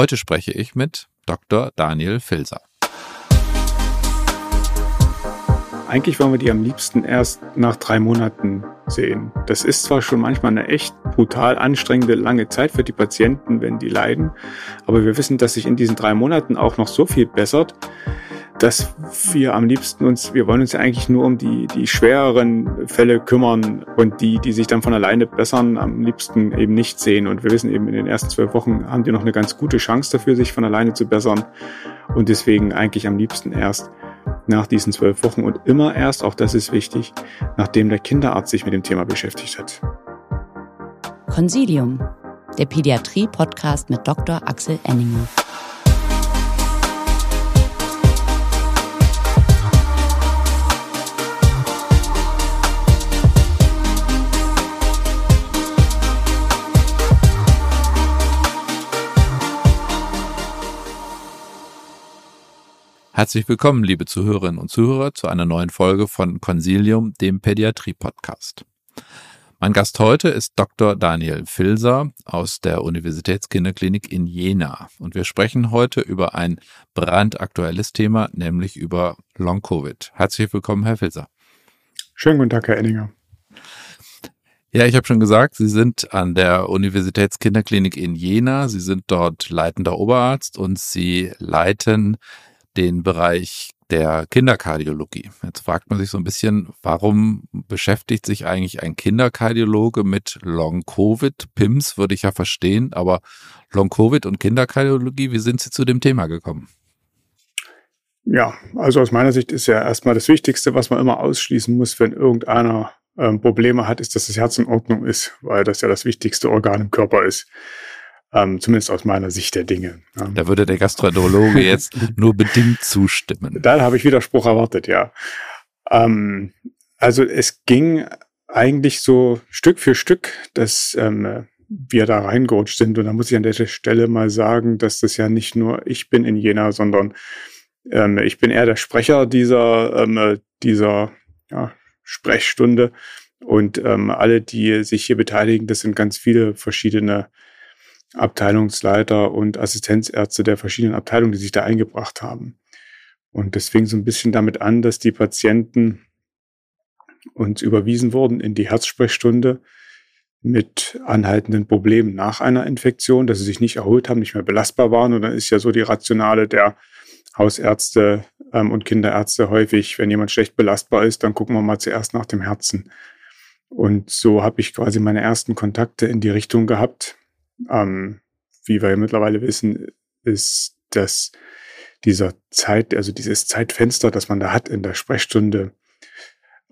Heute spreche ich mit Dr. Daniel Filser. Eigentlich wollen wir die am liebsten erst nach drei Monaten sehen. Das ist zwar schon manchmal eine echt brutal anstrengende lange Zeit für die Patienten, wenn die leiden, aber wir wissen, dass sich in diesen drei Monaten auch noch so viel bessert, dass wir am liebsten uns, wir wollen uns ja eigentlich nur um die, die schwereren Fälle kümmern und die, die sich dann von alleine bessern, am liebsten eben nicht sehen. Und wir wissen eben, in den ersten zwölf Wochen haben die noch eine ganz gute Chance dafür, sich von alleine zu bessern. Und deswegen eigentlich am liebsten erst nach diesen zwölf Wochen und immer erst, auch das ist wichtig, nachdem der Kinderarzt sich mit dem Thema beschäftigt hat. Consilium, der Pädiatrie-Podcast mit Dr. Axel Enninger. Herzlich willkommen, liebe Zuhörerinnen und Zuhörer, zu einer neuen Folge von Consilium, dem Pädiatrie-Podcast. Mein Gast heute ist Dr. Daniel Filser aus der Universitätskinderklinik in Jena. Und wir sprechen heute über ein brandaktuelles Thema, nämlich über Long-Covid. Herzlich willkommen, Herr Filser. Schönen guten Tag, Herr Enninger. Ja, ich habe schon gesagt, Sie sind an der Universitätskinderklinik in Jena. Sie sind dort leitender Oberarzt und Sie leiten den Bereich der Kinderkardiologie. Jetzt fragt man sich so ein bisschen, warum beschäftigt sich eigentlich ein Kinderkardiologe mit Long-Covid? PIMS würde ich ja verstehen, aber Long-Covid und Kinderkardiologie, wie sind Sie zu dem Thema gekommen? Ja, also aus meiner Sicht ist ja erstmal das Wichtigste, was man immer ausschließen muss, wenn irgendeiner ähm, Probleme hat, ist, dass das Herz in Ordnung ist, weil das ja das wichtigste Organ im Körper ist. Ähm, zumindest aus meiner Sicht der Dinge. Da würde der Gastroenterologe jetzt nur bedingt zustimmen. Da habe ich Widerspruch erwartet, ja. Ähm, also es ging eigentlich so Stück für Stück, dass ähm, wir da reingerutscht sind. Und da muss ich an der Stelle mal sagen, dass das ja nicht nur ich bin in Jena, sondern ähm, ich bin eher der Sprecher dieser, ähm, dieser ja, Sprechstunde. Und ähm, alle, die sich hier beteiligen, das sind ganz viele verschiedene Abteilungsleiter und Assistenzärzte der verschiedenen Abteilungen, die sich da eingebracht haben. Und das fing so ein bisschen damit an, dass die Patienten uns überwiesen wurden in die Herzsprechstunde mit anhaltenden Problemen nach einer Infektion, dass sie sich nicht erholt haben, nicht mehr belastbar waren. Und dann ist ja so die Rationale der Hausärzte ähm, und Kinderärzte häufig, wenn jemand schlecht belastbar ist, dann gucken wir mal zuerst nach dem Herzen. Und so habe ich quasi meine ersten Kontakte in die Richtung gehabt ähm, wie wir mittlerweile wissen, ist, dass dieser Zeit, also dieses Zeitfenster, das man da hat in der Sprechstunde,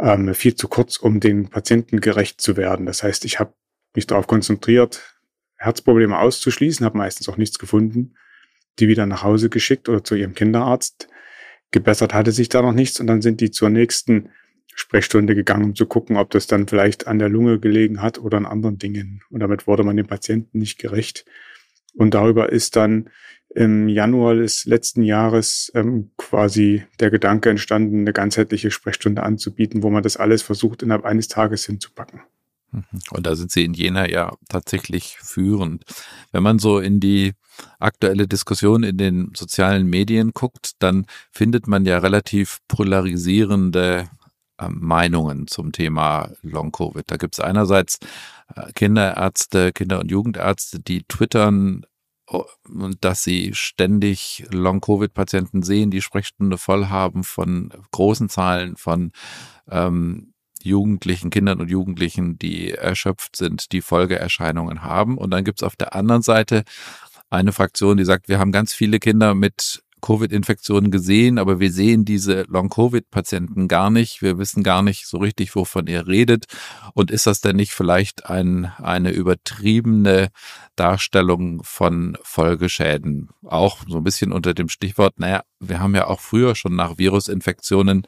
ähm, viel zu kurz, um den Patienten gerecht zu werden. Das heißt, ich habe mich darauf konzentriert, Herzprobleme auszuschließen, habe meistens auch nichts gefunden, die wieder nach Hause geschickt oder zu ihrem Kinderarzt. Gebessert hatte sich da noch nichts und dann sind die zur nächsten Sprechstunde gegangen, um zu gucken, ob das dann vielleicht an der Lunge gelegen hat oder an anderen Dingen. Und damit wurde man dem Patienten nicht gerecht. Und darüber ist dann im Januar des letzten Jahres ähm, quasi der Gedanke entstanden, eine ganzheitliche Sprechstunde anzubieten, wo man das alles versucht, innerhalb eines Tages hinzupacken. Mhm. Und da sind Sie in Jena ja tatsächlich führend. Wenn man so in die aktuelle Diskussion in den sozialen Medien guckt, dann findet man ja relativ polarisierende Meinungen zum Thema Long-Covid. Da gibt es einerseits äh, Kinderärzte, Kinder- und Jugendärzte, die twittern, dass sie ständig Long-Covid-Patienten sehen, die Sprechstunde voll haben von großen Zahlen von ähm, Jugendlichen, Kindern und Jugendlichen, die erschöpft sind, die Folgeerscheinungen haben. Und dann gibt es auf der anderen Seite eine Fraktion, die sagt, wir haben ganz viele Kinder mit Covid-Infektionen gesehen, aber wir sehen diese Long-Covid-Patienten gar nicht. Wir wissen gar nicht so richtig, wovon ihr redet. Und ist das denn nicht vielleicht ein, eine übertriebene Darstellung von Folgeschäden? Auch so ein bisschen unter dem Stichwort, naja, wir haben ja auch früher schon nach Virusinfektionen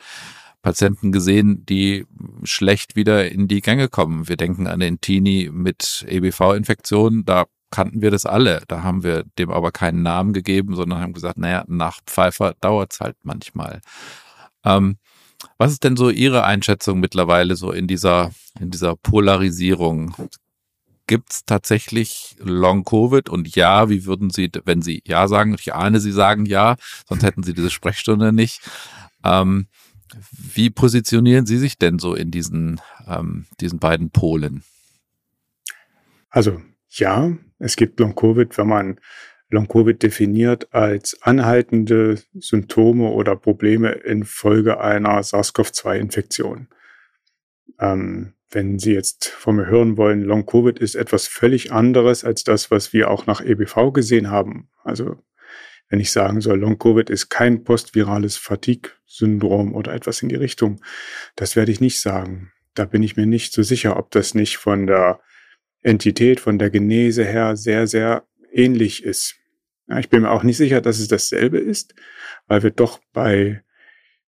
Patienten gesehen, die schlecht wieder in die Gänge kommen. Wir denken an den Teenie mit EBV-Infektionen. Da kannten wir das alle. Da haben wir dem aber keinen Namen gegeben, sondern haben gesagt, naja, nach Pfeifer dauert's halt manchmal. Ähm, was ist denn so Ihre Einschätzung mittlerweile so in dieser, in dieser Polarisierung? gibt es tatsächlich Long-Covid? Und ja, wie würden Sie, wenn Sie ja sagen, ich ahne, Sie sagen ja, sonst hätten Sie diese Sprechstunde nicht. Ähm, wie positionieren Sie sich denn so in diesen, ähm, diesen beiden Polen? Also ja, es gibt Long-Covid, wenn man Long-Covid definiert als anhaltende Symptome oder Probleme infolge einer SARS-CoV-2-Infektion. Ähm, wenn Sie jetzt von mir hören wollen, Long-Covid ist etwas völlig anderes als das, was wir auch nach EBV gesehen haben. Also wenn ich sagen soll, Long-Covid ist kein postvirales Fatigue-Syndrom oder etwas in die Richtung, das werde ich nicht sagen. Da bin ich mir nicht so sicher, ob das nicht von der Entität, von der Genese her sehr, sehr ähnlich ist. Ja, ich bin mir auch nicht sicher, dass es dasselbe ist, weil wir doch bei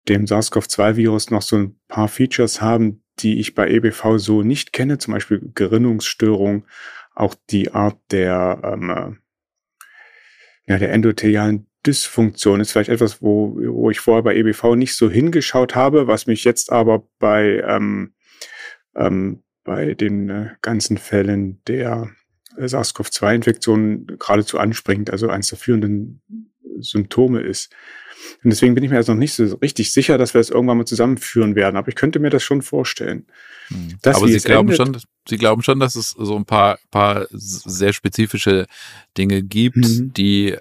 dem SARS-CoV-2-Virus noch so ein paar Features haben, die ich bei EBV so nicht kenne, zum Beispiel Gerinnungsstörung, auch die Art der, ähm, äh, ja, der endothelialen Dysfunktion ist vielleicht etwas, wo, wo ich vorher bei EBV nicht so hingeschaut habe, was mich jetzt aber bei, ähm, ähm, bei den äh, ganzen Fällen der äh, SARS-CoV-2-Infektion geradezu anspringt, also eines der führenden Symptome ist. Und deswegen bin ich mir jetzt noch nicht so richtig sicher, dass wir es irgendwann mal zusammenführen werden. Aber ich könnte mir das schon vorstellen. Hm. Aber Sie glauben, schon, Sie glauben schon, dass es so ein paar, paar sehr spezifische Dinge gibt, mhm. die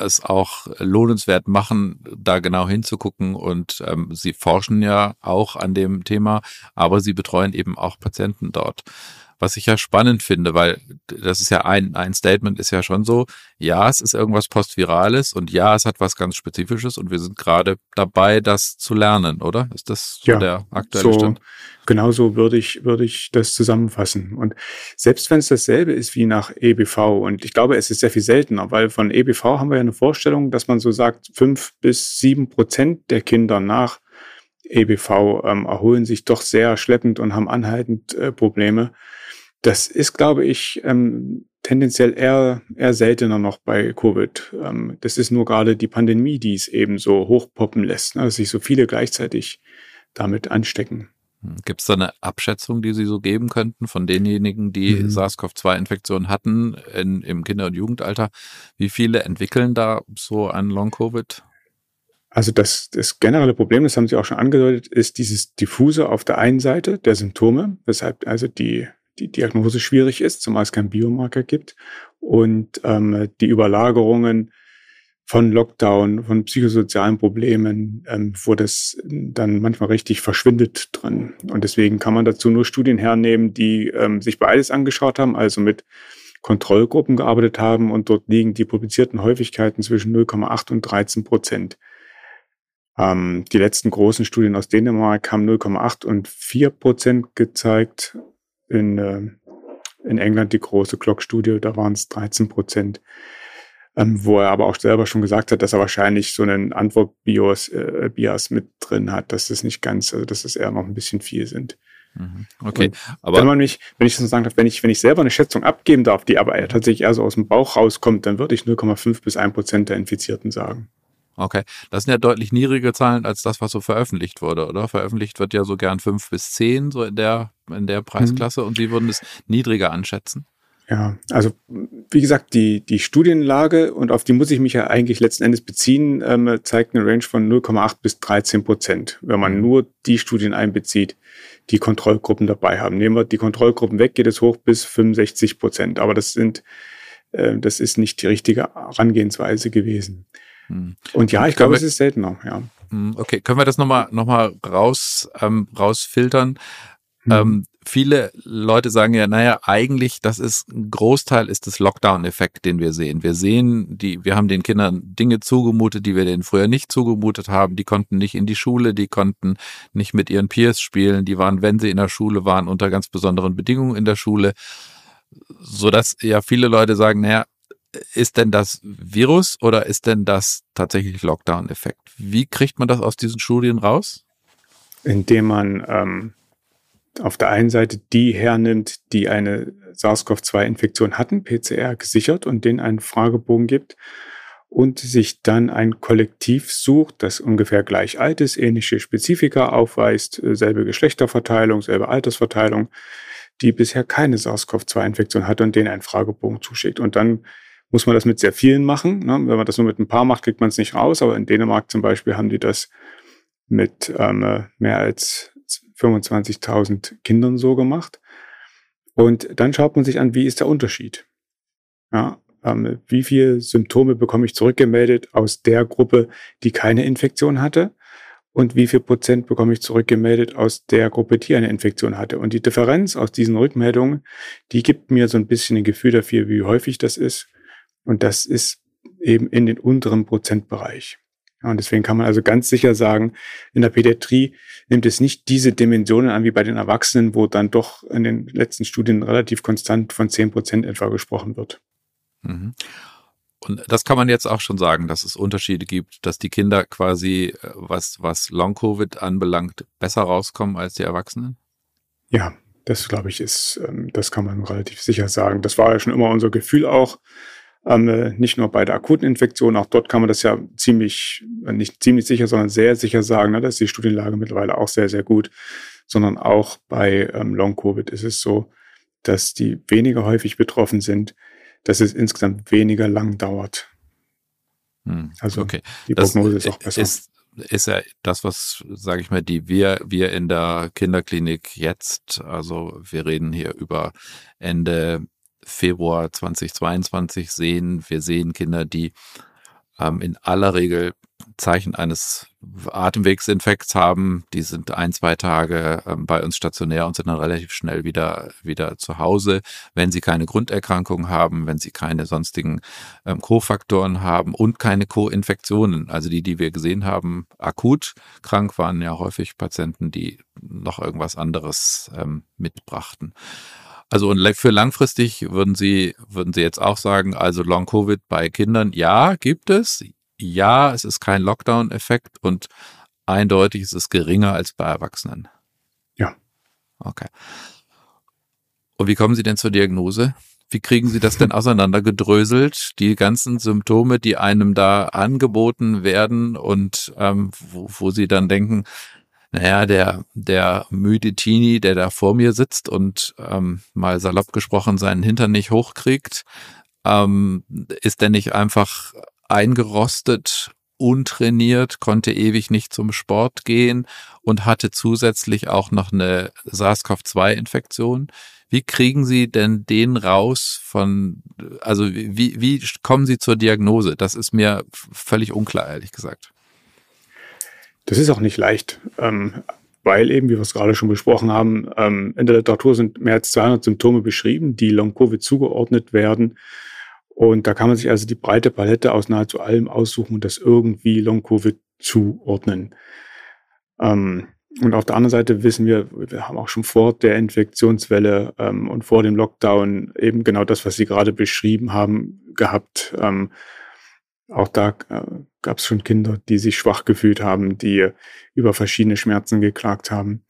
es auch lohnenswert machen, da genau hinzugucken. Und ähm, Sie forschen ja auch an dem Thema, aber Sie betreuen eben auch Patienten dort was ich ja spannend finde, weil das ist ja ein, ein Statement ist ja schon so, ja, es ist irgendwas Postvirales und ja, es hat was ganz Spezifisches und wir sind gerade dabei, das zu lernen, oder? Ist das so ja, der aktuelle so, Stand? Genauso würde ich, würde ich das zusammenfassen. Und selbst wenn es dasselbe ist wie nach EBV, und ich glaube, es ist sehr viel seltener, weil von EBV haben wir ja eine Vorstellung, dass man so sagt, fünf bis sieben Prozent der Kinder nach EBV ähm, erholen sich doch sehr schleppend und haben anhaltend äh, Probleme. Das ist, glaube ich, ähm, tendenziell eher, eher seltener noch bei Covid. Ähm, das ist nur gerade die Pandemie, die es eben so hochpoppen lässt, ne, dass sich so viele gleichzeitig damit anstecken. Hm, Gibt es da eine Abschätzung, die Sie so geben könnten von denjenigen, die mhm. SARS-CoV-2-Infektion hatten in, im Kinder- und Jugendalter? Wie viele entwickeln da so ein Long-Covid? Also das, das generelle Problem, das haben Sie auch schon angedeutet, ist dieses diffuse auf der einen Seite der Symptome, weshalb also die die Diagnose schwierig ist, zumal es keinen Biomarker gibt und ähm, die Überlagerungen von Lockdown, von psychosozialen Problemen, ähm, wo das dann manchmal richtig verschwindet drin. Und deswegen kann man dazu nur Studien hernehmen, die ähm, sich beides angeschaut haben, also mit Kontrollgruppen gearbeitet haben und dort liegen die publizierten Häufigkeiten zwischen 0,8 und 13 Prozent. Ähm, die letzten großen Studien aus Dänemark haben 0,8 und 4 Prozent gezeigt in, äh, in England die große Clock-Studie, da waren es 13 Prozent. Ähm, wo er aber auch selber schon gesagt hat, dass er wahrscheinlich so einen Antwort-Bias äh, Bias mit drin hat, dass das nicht ganz, also dass es eher noch ein bisschen viel sind. Mhm. Okay, Und aber wenn man mich, wenn ich so sagen darf, wenn ich, wenn ich selber eine Schätzung abgeben darf, die aber tatsächlich eher so aus dem Bauch rauskommt, dann würde ich 0,5 bis 1 Prozent der Infizierten sagen. Okay, das sind ja deutlich niedrige Zahlen als das, was so veröffentlicht wurde, oder? Veröffentlicht wird ja so gern fünf bis zehn so in der in der Preisklasse mhm. und Sie würden es niedriger anschätzen? Ja, also wie gesagt, die, die Studienlage, und auf die muss ich mich ja eigentlich letzten Endes beziehen, ähm, zeigt eine Range von 0,8 bis 13 Prozent, wenn man mhm. nur die Studien einbezieht, die Kontrollgruppen dabei haben. Nehmen wir die Kontrollgruppen weg, geht es hoch bis 65 Prozent. Aber das sind, äh, das ist nicht die richtige Herangehensweise gewesen. Hm. Und ja, ich glaube, es ist seltener, ja. Hm, okay, können wir das nochmal noch mal raus, ähm, rausfiltern? Hm. Ähm, viele Leute sagen ja, naja, eigentlich, das ist ein Großteil ist das Lockdown-Effekt, den wir sehen. Wir sehen, die, wir haben den Kindern Dinge zugemutet, die wir denen früher nicht zugemutet haben. Die konnten nicht in die Schule, die konnten nicht mit ihren Peers spielen, die waren, wenn sie in der Schule waren, unter ganz besonderen Bedingungen in der Schule. So dass ja viele Leute sagen, naja, ist denn das Virus oder ist denn das tatsächlich Lockdown-Effekt? Wie kriegt man das aus diesen Studien raus? Indem man ähm, auf der einen Seite die hernimmt, die eine SARS-CoV-2-Infektion hatten, PCR gesichert und denen einen Fragebogen gibt und sich dann ein Kollektiv sucht, das ungefähr gleich alt ist, ähnliche Spezifika aufweist, selbe Geschlechterverteilung, selbe Altersverteilung, die bisher keine SARS-CoV-2-Infektion hatte und denen einen Fragebogen zuschickt. Und dann muss man das mit sehr vielen machen. Ne? Wenn man das nur mit ein paar macht, kriegt man es nicht raus. Aber in Dänemark zum Beispiel haben die das mit ähm, mehr als 25.000 Kindern so gemacht. Und dann schaut man sich an, wie ist der Unterschied? Ja, ähm, wie viele Symptome bekomme ich zurückgemeldet aus der Gruppe, die keine Infektion hatte? Und wie viel Prozent bekomme ich zurückgemeldet aus der Gruppe, die eine Infektion hatte? Und die Differenz aus diesen Rückmeldungen, die gibt mir so ein bisschen ein Gefühl dafür, wie häufig das ist. Und das ist eben in den unteren Prozentbereich. Ja, und deswegen kann man also ganz sicher sagen, in der Pädiatrie nimmt es nicht diese Dimensionen an wie bei den Erwachsenen, wo dann doch in den letzten Studien relativ konstant von 10 Prozent etwa gesprochen wird. Mhm. Und das kann man jetzt auch schon sagen, dass es Unterschiede gibt, dass die Kinder quasi, äh, was, was Long-Covid anbelangt, besser rauskommen als die Erwachsenen? Ja, das glaube ich ist, ähm, das kann man relativ sicher sagen. Das war ja schon immer unser Gefühl auch. Ähm, äh, nicht nur bei der akuten Infektion, auch dort kann man das ja ziemlich, äh, nicht ziemlich sicher, sondern sehr sicher sagen, ne, da ist die Studienlage mittlerweile auch sehr, sehr gut, sondern auch bei ähm, Long-Covid ist es so, dass die weniger häufig betroffen sind, dass es insgesamt weniger lang dauert. Hm, also okay. die Prognose das ist auch besser. Ist, ist ja das, was, sage ich mal, die wir, wir in der Kinderklinik jetzt, also wir reden hier über Ende Februar 2022 sehen. Wir sehen Kinder, die ähm, in aller Regel Zeichen eines Atemwegsinfekts haben. Die sind ein, zwei Tage ähm, bei uns stationär und sind dann relativ schnell wieder, wieder zu Hause. Wenn sie keine Grunderkrankung haben, wenn sie keine sonstigen ähm, Co-Faktoren haben und keine Co-Infektionen. Also die, die wir gesehen haben, akut krank waren ja häufig Patienten, die noch irgendwas anderes ähm, mitbrachten. Also und für langfristig würden Sie, würden Sie jetzt auch sagen, also Long Covid bei Kindern, ja, gibt es ja, es ist kein Lockdown-Effekt und eindeutig ist es geringer als bei Erwachsenen. Ja. Okay. Und wie kommen Sie denn zur Diagnose? Wie kriegen Sie das denn auseinandergedröselt? Die ganzen Symptome, die einem da angeboten werden und ähm, wo, wo Sie dann denken, naja, der, der müde Teenie, der da vor mir sitzt und ähm, mal salopp gesprochen seinen Hintern nicht hochkriegt, ähm, ist der nicht einfach eingerostet, untrainiert, konnte ewig nicht zum Sport gehen und hatte zusätzlich auch noch eine SARS-CoV-2-Infektion. Wie kriegen Sie denn den raus von, also wie, wie kommen Sie zur Diagnose? Das ist mir völlig unklar, ehrlich gesagt. Das ist auch nicht leicht, ähm, weil eben, wie wir es gerade schon besprochen haben, ähm, in der Literatur sind mehr als 200 Symptome beschrieben, die Long-Covid zugeordnet werden. Und da kann man sich also die breite Palette aus nahezu allem aussuchen und das irgendwie Long-Covid zuordnen. Ähm, und auf der anderen Seite wissen wir, wir haben auch schon vor der Infektionswelle ähm, und vor dem Lockdown eben genau das, was Sie gerade beschrieben haben, gehabt. Ähm, auch da äh, gab es schon Kinder, die sich schwach gefühlt haben, die über verschiedene Schmerzen geklagt haben.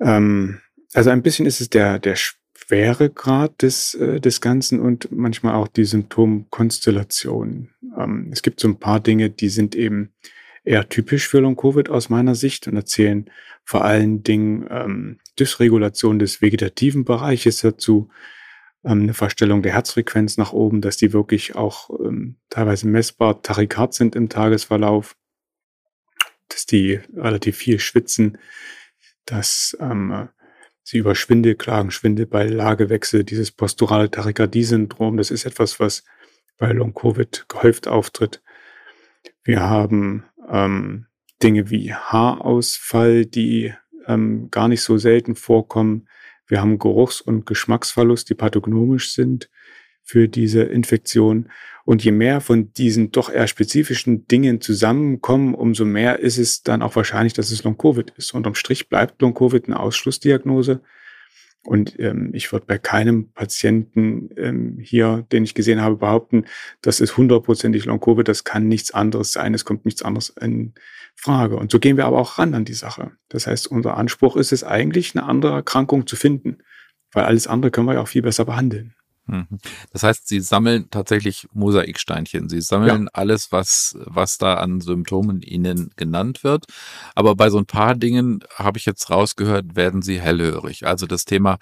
Ähm, also ein bisschen ist es der, der Schweregrad des, äh, des Ganzen und manchmal auch die Symptomkonstellation. Ähm, es gibt so ein paar Dinge, die sind eben eher typisch für Long-Covid aus meiner Sicht und erzählen vor allen Dingen ähm, Dysregulation des vegetativen Bereiches dazu, ähm, eine Verstellung der Herzfrequenz nach oben, dass die wirklich auch ähm, teilweise messbar tachykard sind im Tagesverlauf, dass die relativ viel schwitzen, dass ähm, Sie über Schwindel klagen, Schwindel bei Lagewechsel, dieses posturale Tachykardie-Syndrom, das ist etwas, was bei Long-Covid gehäuft auftritt. Wir haben ähm, Dinge wie Haarausfall, die ähm, gar nicht so selten vorkommen. Wir haben Geruchs- und Geschmacksverlust, die pathognomisch sind für diese Infektion. Und je mehr von diesen doch eher spezifischen Dingen zusammenkommen, umso mehr ist es dann auch wahrscheinlich, dass es Long-Covid ist. Unterm Strich bleibt Long-Covid eine Ausschlussdiagnose. Und ähm, ich würde bei keinem Patienten ähm, hier, den ich gesehen habe, behaupten, das ist hundertprozentig Long-Covid, das kann nichts anderes sein, es kommt nichts anderes in Frage. Und so gehen wir aber auch ran an die Sache. Das heißt, unser Anspruch ist es eigentlich, eine andere Erkrankung zu finden, weil alles andere können wir ja auch viel besser behandeln. Mhm. Das heißt, Sie sammeln tatsächlich Mosaiksteinchen. Sie sammeln ja. alles, was, was da an Symptomen Ihnen genannt wird. Aber bei so ein paar Dingen habe ich jetzt rausgehört, werden Sie hellhörig. Also das Thema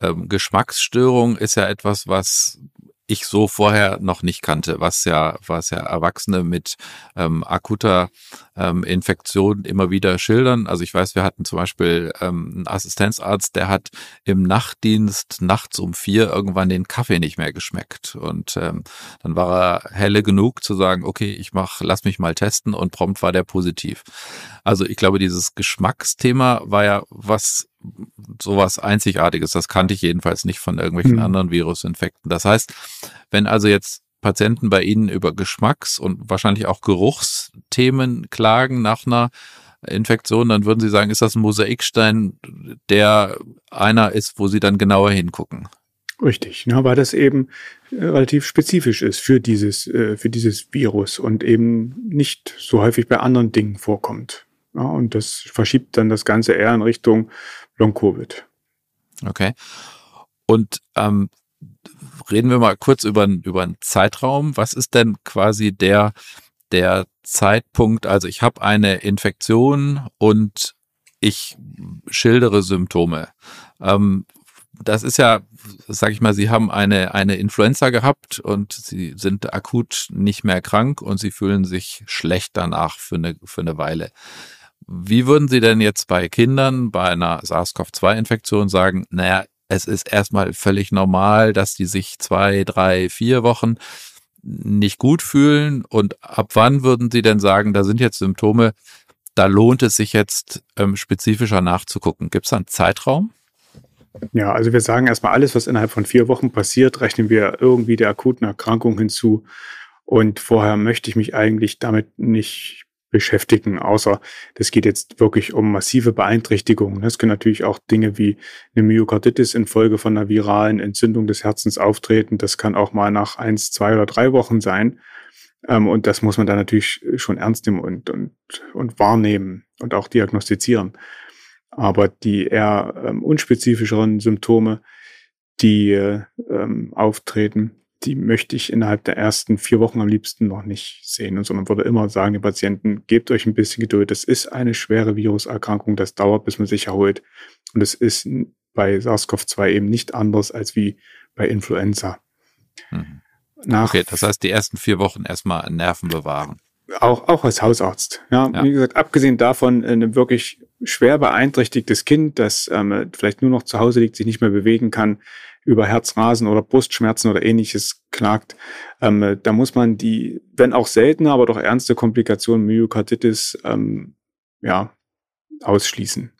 ähm, Geschmacksstörung ist ja etwas, was ich so vorher noch nicht kannte, was ja, was ja Erwachsene mit ähm, akuter ähm, Infektion immer wieder schildern. Also ich weiß, wir hatten zum Beispiel ähm, einen Assistenzarzt, der hat im Nachtdienst nachts um vier irgendwann den Kaffee nicht mehr geschmeckt. Und ähm, dann war er helle genug zu sagen, okay, ich mach, lass mich mal testen und prompt war der positiv. Also ich glaube, dieses Geschmacksthema war ja was sowas Einzigartiges. Das kannte ich jedenfalls nicht von irgendwelchen mhm. anderen Virusinfekten. Das heißt, wenn also jetzt Patienten bei Ihnen über Geschmacks- und wahrscheinlich auch Geruchsthemen klagen nach einer Infektion, dann würden Sie sagen, ist das ein Mosaikstein, der einer ist, wo Sie dann genauer hingucken? Richtig, ja, weil das eben äh, relativ spezifisch ist für dieses, äh, für dieses Virus und eben nicht so häufig bei anderen Dingen vorkommt. Ja, und das verschiebt dann das Ganze eher in Richtung Long-Covid. Okay. Und ähm, reden wir mal kurz über, über einen Zeitraum. Was ist denn quasi der, der Zeitpunkt? Also ich habe eine Infektion und ich schildere Symptome. Ähm, das ist ja, sag ich mal, Sie haben eine, eine Influenza gehabt und Sie sind akut nicht mehr krank und Sie fühlen sich schlecht danach für eine, für eine Weile. Wie würden Sie denn jetzt bei Kindern bei einer SARS-CoV-2-Infektion sagen, naja, es ist erstmal völlig normal, dass die sich zwei, drei, vier Wochen nicht gut fühlen und ab wann würden Sie denn sagen, da sind jetzt Symptome, da lohnt es sich jetzt ähm, spezifischer nachzugucken. Gibt es da einen Zeitraum? Ja, also wir sagen erstmal, alles, was innerhalb von vier Wochen passiert, rechnen wir irgendwie der akuten Erkrankung hinzu. Und vorher möchte ich mich eigentlich damit nicht beschäftigen, außer das geht jetzt wirklich um massive Beeinträchtigungen. Es können natürlich auch Dinge wie eine Myokarditis infolge von einer viralen Entzündung des Herzens auftreten. Das kann auch mal nach eins, zwei oder drei Wochen sein. Ähm, und das muss man dann natürlich schon ernst nehmen und, und, und wahrnehmen und auch diagnostizieren. Aber die eher ähm, unspezifischeren Symptome, die ähm, auftreten, die möchte ich innerhalb der ersten vier Wochen am liebsten noch nicht sehen, sondern würde immer sagen, den Patienten, gebt euch ein bisschen Geduld. Das ist eine schwere Viruserkrankung, das dauert, bis man sich erholt. Und es ist bei SARS-CoV-2 eben nicht anders als wie bei Influenza. Mhm. Nach okay, das heißt, die ersten vier Wochen erstmal Nerven bewahren. Auch, auch als Hausarzt. Ja, ja. wie gesagt, abgesehen davon ein wirklich schwer beeinträchtigtes Kind, das ähm, vielleicht nur noch zu Hause liegt, sich nicht mehr bewegen kann, über Herzrasen oder Brustschmerzen oder ähnliches klagt, ähm, da muss man die, wenn auch seltene, aber doch ernste Komplikationen, Myokarditis, ähm, ja, ausschließen.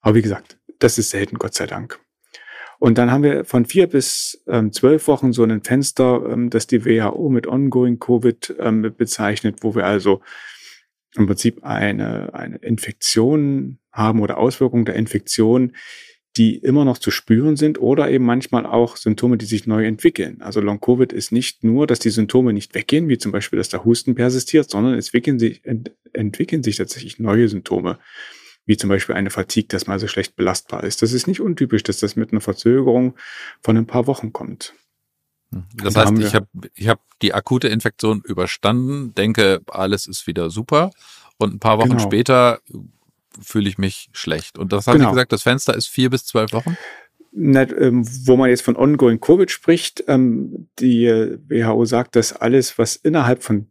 Aber wie gesagt, das ist selten, Gott sei Dank. Und dann haben wir von vier bis ähm, zwölf Wochen so ein Fenster, ähm, das die WHO mit Ongoing Covid ähm, bezeichnet, wo wir also im Prinzip eine, eine Infektion haben oder Auswirkungen der Infektion, die immer noch zu spüren sind oder eben manchmal auch Symptome, die sich neu entwickeln. Also Long-Covid ist nicht nur, dass die Symptome nicht weggehen, wie zum Beispiel, dass der Husten persistiert, sondern es entwickeln sich, ent, entwickeln sich tatsächlich neue Symptome, wie zum Beispiel eine Fatigue, das mal so schlecht belastbar ist. Das ist nicht untypisch, dass das mit einer Verzögerung von ein paar Wochen kommt. Hm. Das da heißt, ich habe ich hab die akute Infektion überstanden, denke, alles ist wieder super. Und ein paar Wochen genau. später fühle ich mich schlecht. Und das haben genau. Sie gesagt, das Fenster ist vier bis zwölf Wochen? Nicht, ähm, wo man jetzt von Ongoing Covid spricht, ähm, die WHO sagt, dass alles, was innerhalb von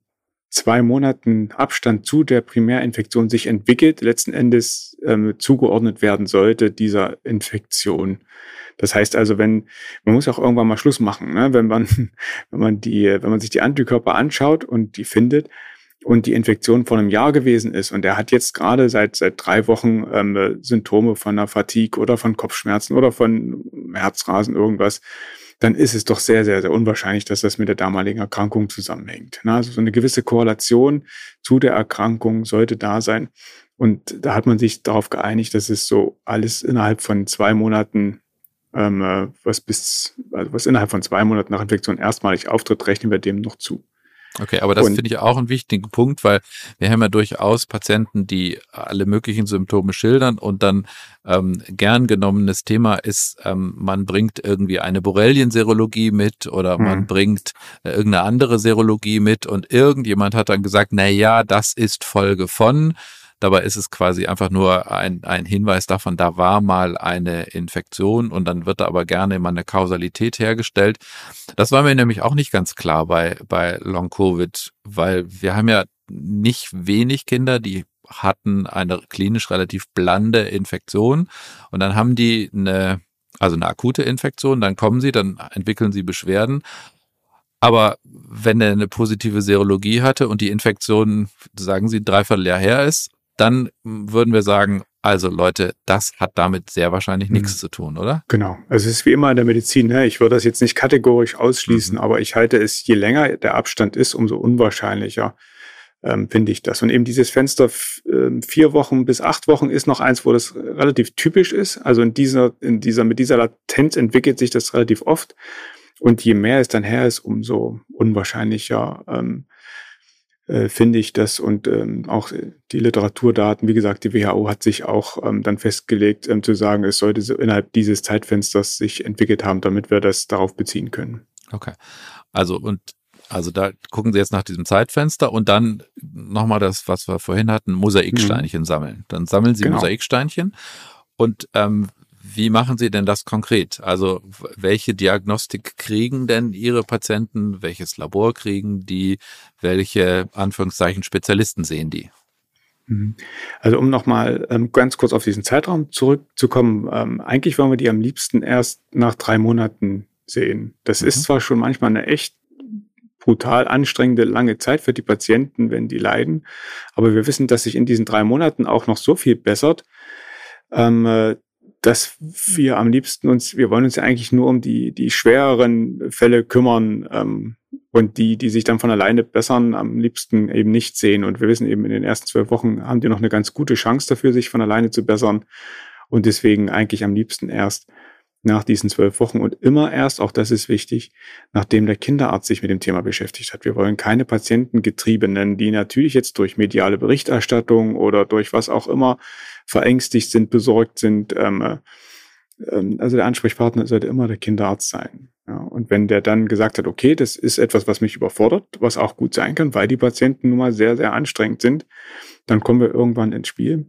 zwei Monaten Abstand zu der Primärinfektion sich entwickelt, letzten Endes ähm, zugeordnet werden sollte dieser Infektion. Das heißt also, wenn man muss auch irgendwann mal Schluss machen, ne? wenn man wenn man die wenn man sich die Antikörper anschaut und die findet, und die Infektion vor einem Jahr gewesen ist und er hat jetzt gerade seit seit drei Wochen ähm, Symptome von einer Fatigue oder von Kopfschmerzen oder von Herzrasen irgendwas, dann ist es doch sehr sehr sehr unwahrscheinlich, dass das mit der damaligen Erkrankung zusammenhängt. Also so eine gewisse Korrelation zu der Erkrankung sollte da sein und da hat man sich darauf geeinigt, dass es so alles innerhalb von zwei Monaten ähm, äh, was bis also was innerhalb von zwei Monaten nach Infektion erstmalig auftritt, rechnen wir dem noch zu. Okay, aber das finde ich auch einen wichtigen Punkt, weil wir haben ja durchaus Patienten, die alle möglichen Symptome schildern und dann ähm, gern genommenes Thema ist, ähm, man bringt irgendwie eine Borrelien-Serologie mit oder man mhm. bringt äh, irgendeine andere Serologie mit und irgendjemand hat dann gesagt, na ja, das ist Folge von Dabei ist es quasi einfach nur ein, ein Hinweis davon, da war mal eine Infektion und dann wird da aber gerne immer eine Kausalität hergestellt. Das war mir nämlich auch nicht ganz klar bei, bei Long Covid, weil wir haben ja nicht wenig Kinder, die hatten eine klinisch relativ blande Infektion und dann haben die eine, also eine akute Infektion, dann kommen sie, dann entwickeln sie Beschwerden aber wenn er eine positive Serologie hatte und die Infektion, sagen Sie, dreiviertel Jahr her ist, dann würden wir sagen, also Leute, das hat damit sehr wahrscheinlich nichts mhm. zu tun, oder? Genau. Also es ist wie immer in der Medizin. Ne? Ich würde das jetzt nicht kategorisch ausschließen, mhm. aber ich halte es, je länger der Abstand ist, umso unwahrscheinlicher ähm, finde ich das. Und eben dieses Fenster äh, vier Wochen bis acht Wochen ist noch eins, wo das relativ typisch ist. Also in dieser, in dieser, mit dieser Latenz entwickelt sich das relativ oft. Und je mehr es dann her ist, umso unwahrscheinlicher ähm, äh, finde ich das und ähm, auch die Literaturdaten, wie gesagt, die WHO hat sich auch ähm, dann festgelegt, ähm, zu sagen, es sollte so innerhalb dieses Zeitfensters sich entwickelt haben, damit wir das darauf beziehen können. Okay. Also und also da gucken Sie jetzt nach diesem Zeitfenster und dann nochmal das, was wir vorhin hatten, Mosaiksteinchen mhm. sammeln. Dann sammeln Sie genau. Mosaiksteinchen und ähm, wie machen Sie denn das konkret? Also welche Diagnostik kriegen denn Ihre Patienten? Welches Labor kriegen die? Welche Anführungszeichen Spezialisten sehen die? Mhm. Also um nochmal ähm, ganz kurz auf diesen Zeitraum zurückzukommen, ähm, eigentlich wollen wir die am liebsten erst nach drei Monaten sehen. Das mhm. ist zwar schon manchmal eine echt brutal anstrengende lange Zeit für die Patienten, wenn die leiden, aber wir wissen, dass sich in diesen drei Monaten auch noch so viel bessert, ähm, äh, dass wir am liebsten uns, wir wollen uns ja eigentlich nur um die, die schwereren Fälle kümmern ähm, und die, die sich dann von alleine bessern, am liebsten eben nicht sehen. Und wir wissen eben, in den ersten zwölf Wochen haben die noch eine ganz gute Chance dafür, sich von alleine zu bessern. Und deswegen eigentlich am liebsten erst nach diesen zwölf Wochen und immer erst, auch das ist wichtig, nachdem der Kinderarzt sich mit dem Thema beschäftigt hat. Wir wollen keine Patientengetriebenen, die natürlich jetzt durch mediale Berichterstattung oder durch was auch immer verängstigt sind, besorgt sind. Ähm, äh, ähm, also der Ansprechpartner sollte immer der Kinderarzt sein. Ja, und wenn der dann gesagt hat, okay, das ist etwas, was mich überfordert, was auch gut sein kann, weil die Patienten nun mal sehr, sehr anstrengend sind, dann kommen wir irgendwann ins Spiel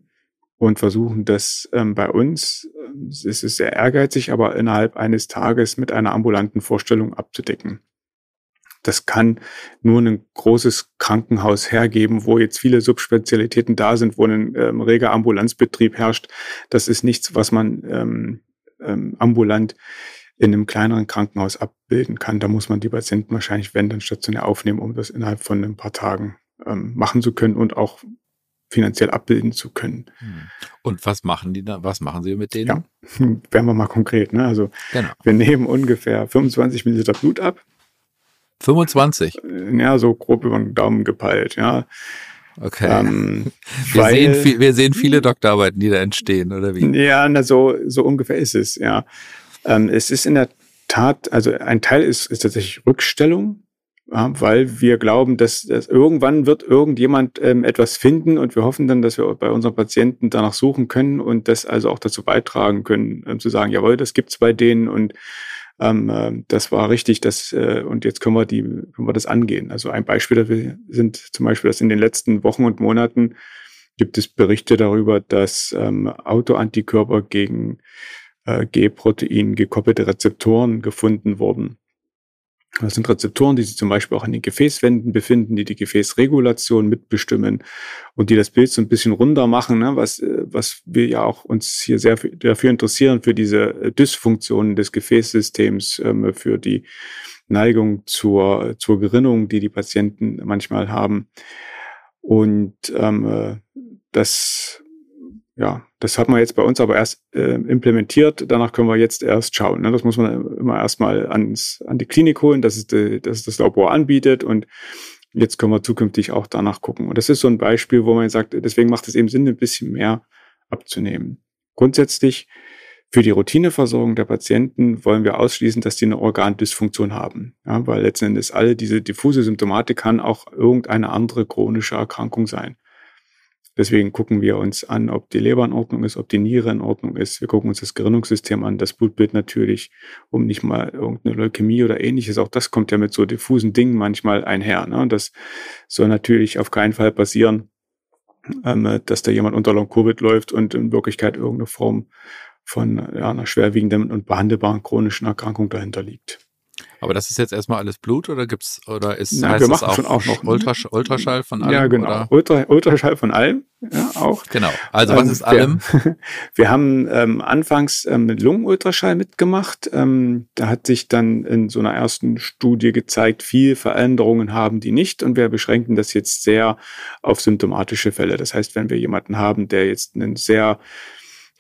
und versuchen das ähm, bei uns, äh, es ist sehr ehrgeizig, aber innerhalb eines Tages mit einer ambulanten Vorstellung abzudecken. Das kann nur ein großes Krankenhaus hergeben, wo jetzt viele Subspezialitäten da sind, wo ein ähm, reger Ambulanzbetrieb herrscht. Das ist nichts, was man ähm, ähm, ambulant in einem kleineren Krankenhaus abbilden kann. Da muss man die Patienten wahrscheinlich, wenn, dann stationär aufnehmen, um das innerhalb von ein paar Tagen ähm, machen zu können und auch finanziell abbilden zu können. Hm. Und was machen die da? Was machen Sie mit denen? Ja, werden wir mal konkret. Ne? Also genau. wir nehmen ungefähr 25 Milliliter Blut ab 25? Ja, so grob über den Daumen gepeilt, ja. Okay. Ähm, wir, weil, sehen viel, wir sehen viele Doktorarbeiten, die da entstehen, oder wie? Ja, na, so, so ungefähr ist es, ja. Ähm, es ist in der Tat, also ein Teil ist, ist tatsächlich Rückstellung, ja, weil wir glauben, dass, dass irgendwann wird irgendjemand ähm, etwas finden und wir hoffen dann, dass wir bei unseren Patienten danach suchen können und das also auch dazu beitragen können, ähm, zu sagen, jawohl, das gibt's bei denen und ähm, äh, das war richtig, das, äh, und jetzt können wir die, können wir das angehen. Also ein Beispiel dafür sind zum Beispiel, dass in den letzten Wochen und Monaten gibt es Berichte darüber, dass ähm, Autoantikörper gegen äh, G-Protein gekoppelte Rezeptoren gefunden wurden. Das sind Rezeptoren, die sich zum Beispiel auch in den Gefäßwänden befinden, die die Gefäßregulation mitbestimmen und die das Bild so ein bisschen runder machen, ne? was, äh, was wir ja auch uns hier sehr dafür interessieren, für diese äh, Dysfunktionen des Gefäßsystems, ähm, für die Neigung zur, zur Gerinnung, die die Patienten manchmal haben. Und ähm, äh, das ja, das hat man jetzt bei uns aber erst äh, implementiert. Danach können wir jetzt erst schauen. Ne? Das muss man immer erstmal ans, an die Klinik holen, dass es, die, dass es das Labor anbietet und jetzt können wir zukünftig auch danach gucken. Und das ist so ein Beispiel, wo man sagt, deswegen macht es eben Sinn, ein bisschen mehr abzunehmen. Grundsätzlich Für die Routineversorgung der Patienten wollen wir ausschließen, dass die eine Organdysfunktion haben. Ja, weil letzten Endes alle diese diffuse Symptomatik kann auch irgendeine andere chronische Erkrankung sein. Deswegen gucken wir uns an, ob die Leber in Ordnung ist, ob die Niere in Ordnung ist. Wir gucken uns das Gerinnungssystem an, das Blutbild natürlich, um nicht mal irgendeine Leukämie oder ähnliches. Auch das kommt ja mit so diffusen Dingen manchmal einher. Ne? Und das soll natürlich auf keinen Fall passieren, ähm, dass da jemand unter Long-Covid läuft und in Wirklichkeit irgendeine Form von ja, einer schwerwiegenden und behandelbaren chronischen Erkrankung dahinter liegt. Aber das ist jetzt erstmal alles Blut oder gibt's oder ist Na, wir machen schon auch noch Ultrasch Ultraschall von allem? Ja, genau. Ultra, Ultraschall von allem, ja, auch. Genau. Also was ähm, ist allem? Wir, wir haben ähm, anfangs ähm, mit Lungenultraschall mitgemacht. Ähm, da hat sich dann in so einer ersten Studie gezeigt, viel Veränderungen haben die nicht und wir beschränken das jetzt sehr auf symptomatische Fälle. Das heißt, wenn wir jemanden haben, der jetzt einen sehr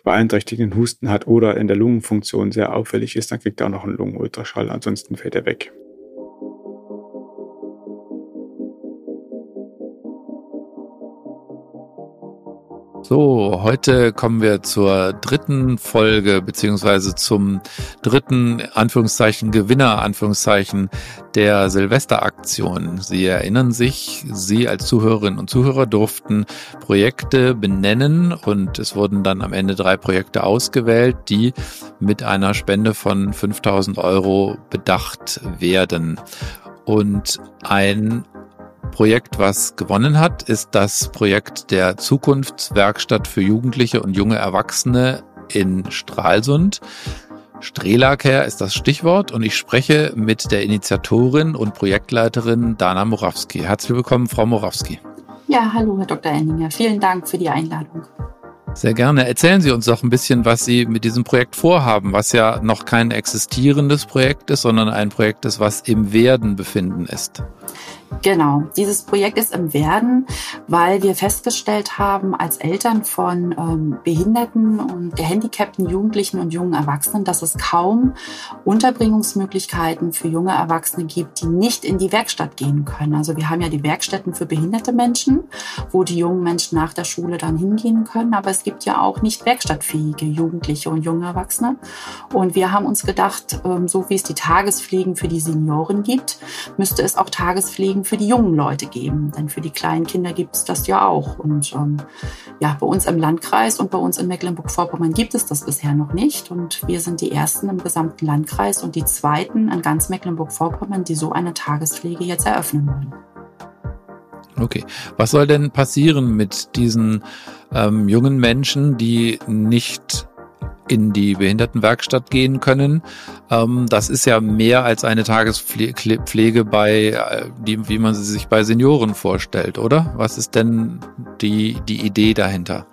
beeinträchtigenden Husten hat oder in der Lungenfunktion sehr auffällig ist, dann kriegt er auch noch einen Lungenultraschall, ansonsten fällt er weg. So, heute kommen wir zur dritten Folge beziehungsweise zum dritten Anführungszeichen Gewinner Anführungszeichen der Silvesteraktion. Sie erinnern sich, Sie als Zuhörerinnen und Zuhörer durften Projekte benennen und es wurden dann am Ende drei Projekte ausgewählt, die mit einer Spende von 5000 Euro bedacht werden. Und ein Projekt, was gewonnen hat, ist das Projekt der Zukunftswerkstatt für Jugendliche und junge Erwachsene in Stralsund. Strelacare ist das Stichwort und ich spreche mit der Initiatorin und Projektleiterin Dana Morawski. Herzlich willkommen, Frau Morawski. Ja, hallo, Herr Dr. Enninger. Vielen Dank für die Einladung. Sehr gerne. Erzählen Sie uns doch ein bisschen, was Sie mit diesem Projekt vorhaben, was ja noch kein existierendes Projekt ist, sondern ein Projekt ist, was im Werden befinden ist. Genau, dieses Projekt ist im Werden, weil wir festgestellt haben, als Eltern von ähm, behinderten und gehandicapten Jugendlichen und jungen Erwachsenen, dass es kaum Unterbringungsmöglichkeiten für junge Erwachsene gibt, die nicht in die Werkstatt gehen können. Also wir haben ja die Werkstätten für behinderte Menschen, wo die jungen Menschen nach der Schule dann hingehen können, aber es gibt ja auch nicht werkstattfähige Jugendliche und junge Erwachsene. Und wir haben uns gedacht, ähm, so wie es die Tagespflegen für die Senioren gibt, müsste es auch Tagespflegen für die jungen Leute geben. Denn für die kleinen Kinder gibt es das ja auch. Und ähm, ja, bei uns im Landkreis und bei uns in Mecklenburg-Vorpommern gibt es das bisher noch nicht. Und wir sind die Ersten im gesamten Landkreis und die Zweiten in ganz Mecklenburg-Vorpommern, die so eine Tagespflege jetzt eröffnen wollen. Okay. Was soll denn passieren mit diesen ähm, jungen Menschen, die nicht in die Behindertenwerkstatt gehen können. Ähm, das ist ja mehr als eine Tagespflege bei, äh, wie man sie sich bei Senioren vorstellt, oder? Was ist denn die, die Idee dahinter?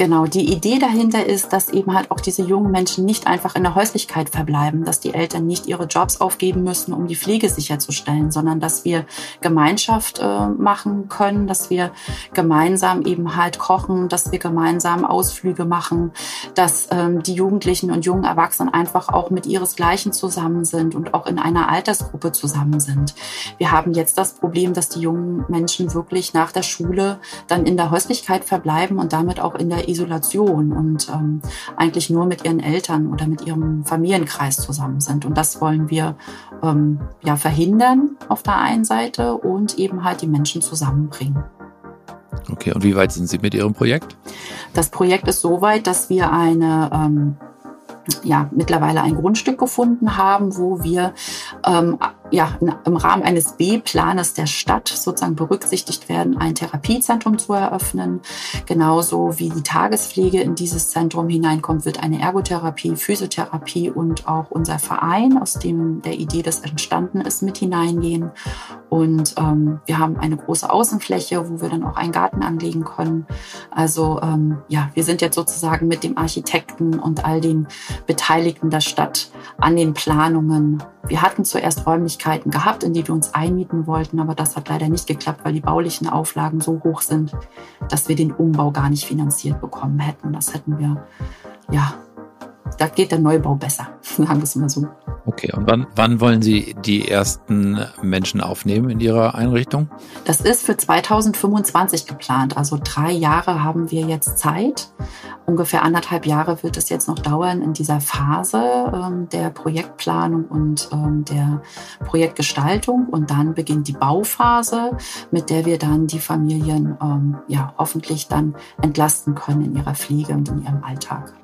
Genau, die Idee dahinter ist, dass eben halt auch diese jungen Menschen nicht einfach in der Häuslichkeit verbleiben, dass die Eltern nicht ihre Jobs aufgeben müssen, um die Pflege sicherzustellen, sondern dass wir Gemeinschaft äh, machen können, dass wir gemeinsam eben halt kochen, dass wir gemeinsam Ausflüge machen, dass ähm, die Jugendlichen und jungen Erwachsenen einfach auch mit ihresgleichen zusammen sind und auch in einer Altersgruppe zusammen sind. Wir haben jetzt das Problem, dass die jungen Menschen wirklich nach der Schule dann in der Häuslichkeit verbleiben und damit auch in der Isolation und ähm, eigentlich nur mit ihren Eltern oder mit ihrem Familienkreis zusammen sind. Und das wollen wir ähm, ja verhindern auf der einen Seite und eben halt die Menschen zusammenbringen. Okay, und wie weit sind Sie mit Ihrem Projekt? Das Projekt ist so weit, dass wir eine ähm, ja, mittlerweile ein Grundstück gefunden haben, wo wir ähm, ja, im Rahmen eines B-Planes der Stadt sozusagen berücksichtigt werden, ein Therapiezentrum zu eröffnen. Genauso wie die Tagespflege in dieses Zentrum hineinkommt, wird eine Ergotherapie, Physiotherapie und auch unser Verein, aus dem der Idee das entstanden ist, mit hineingehen. Und ähm, wir haben eine große Außenfläche, wo wir dann auch einen Garten anlegen können. Also ähm, ja, wir sind jetzt sozusagen mit dem Architekten und all den Beteiligten der Stadt an den Planungen. Wir hatten zuerst räumlich Möglichkeiten gehabt, in die wir uns einmieten wollten, aber das hat leider nicht geklappt, weil die baulichen Auflagen so hoch sind, dass wir den Umbau gar nicht finanziert bekommen hätten. Das hätten wir ja da geht der Neubau besser, sagen wir es mal so. Okay, und wann, wann wollen Sie die ersten Menschen aufnehmen in Ihrer Einrichtung? Das ist für 2025 geplant. Also drei Jahre haben wir jetzt Zeit. Ungefähr anderthalb Jahre wird es jetzt noch dauern in dieser Phase ähm, der Projektplanung und ähm, der Projektgestaltung. Und dann beginnt die Bauphase, mit der wir dann die Familien ähm, ja hoffentlich dann entlasten können in ihrer Pflege und in ihrem Alltag.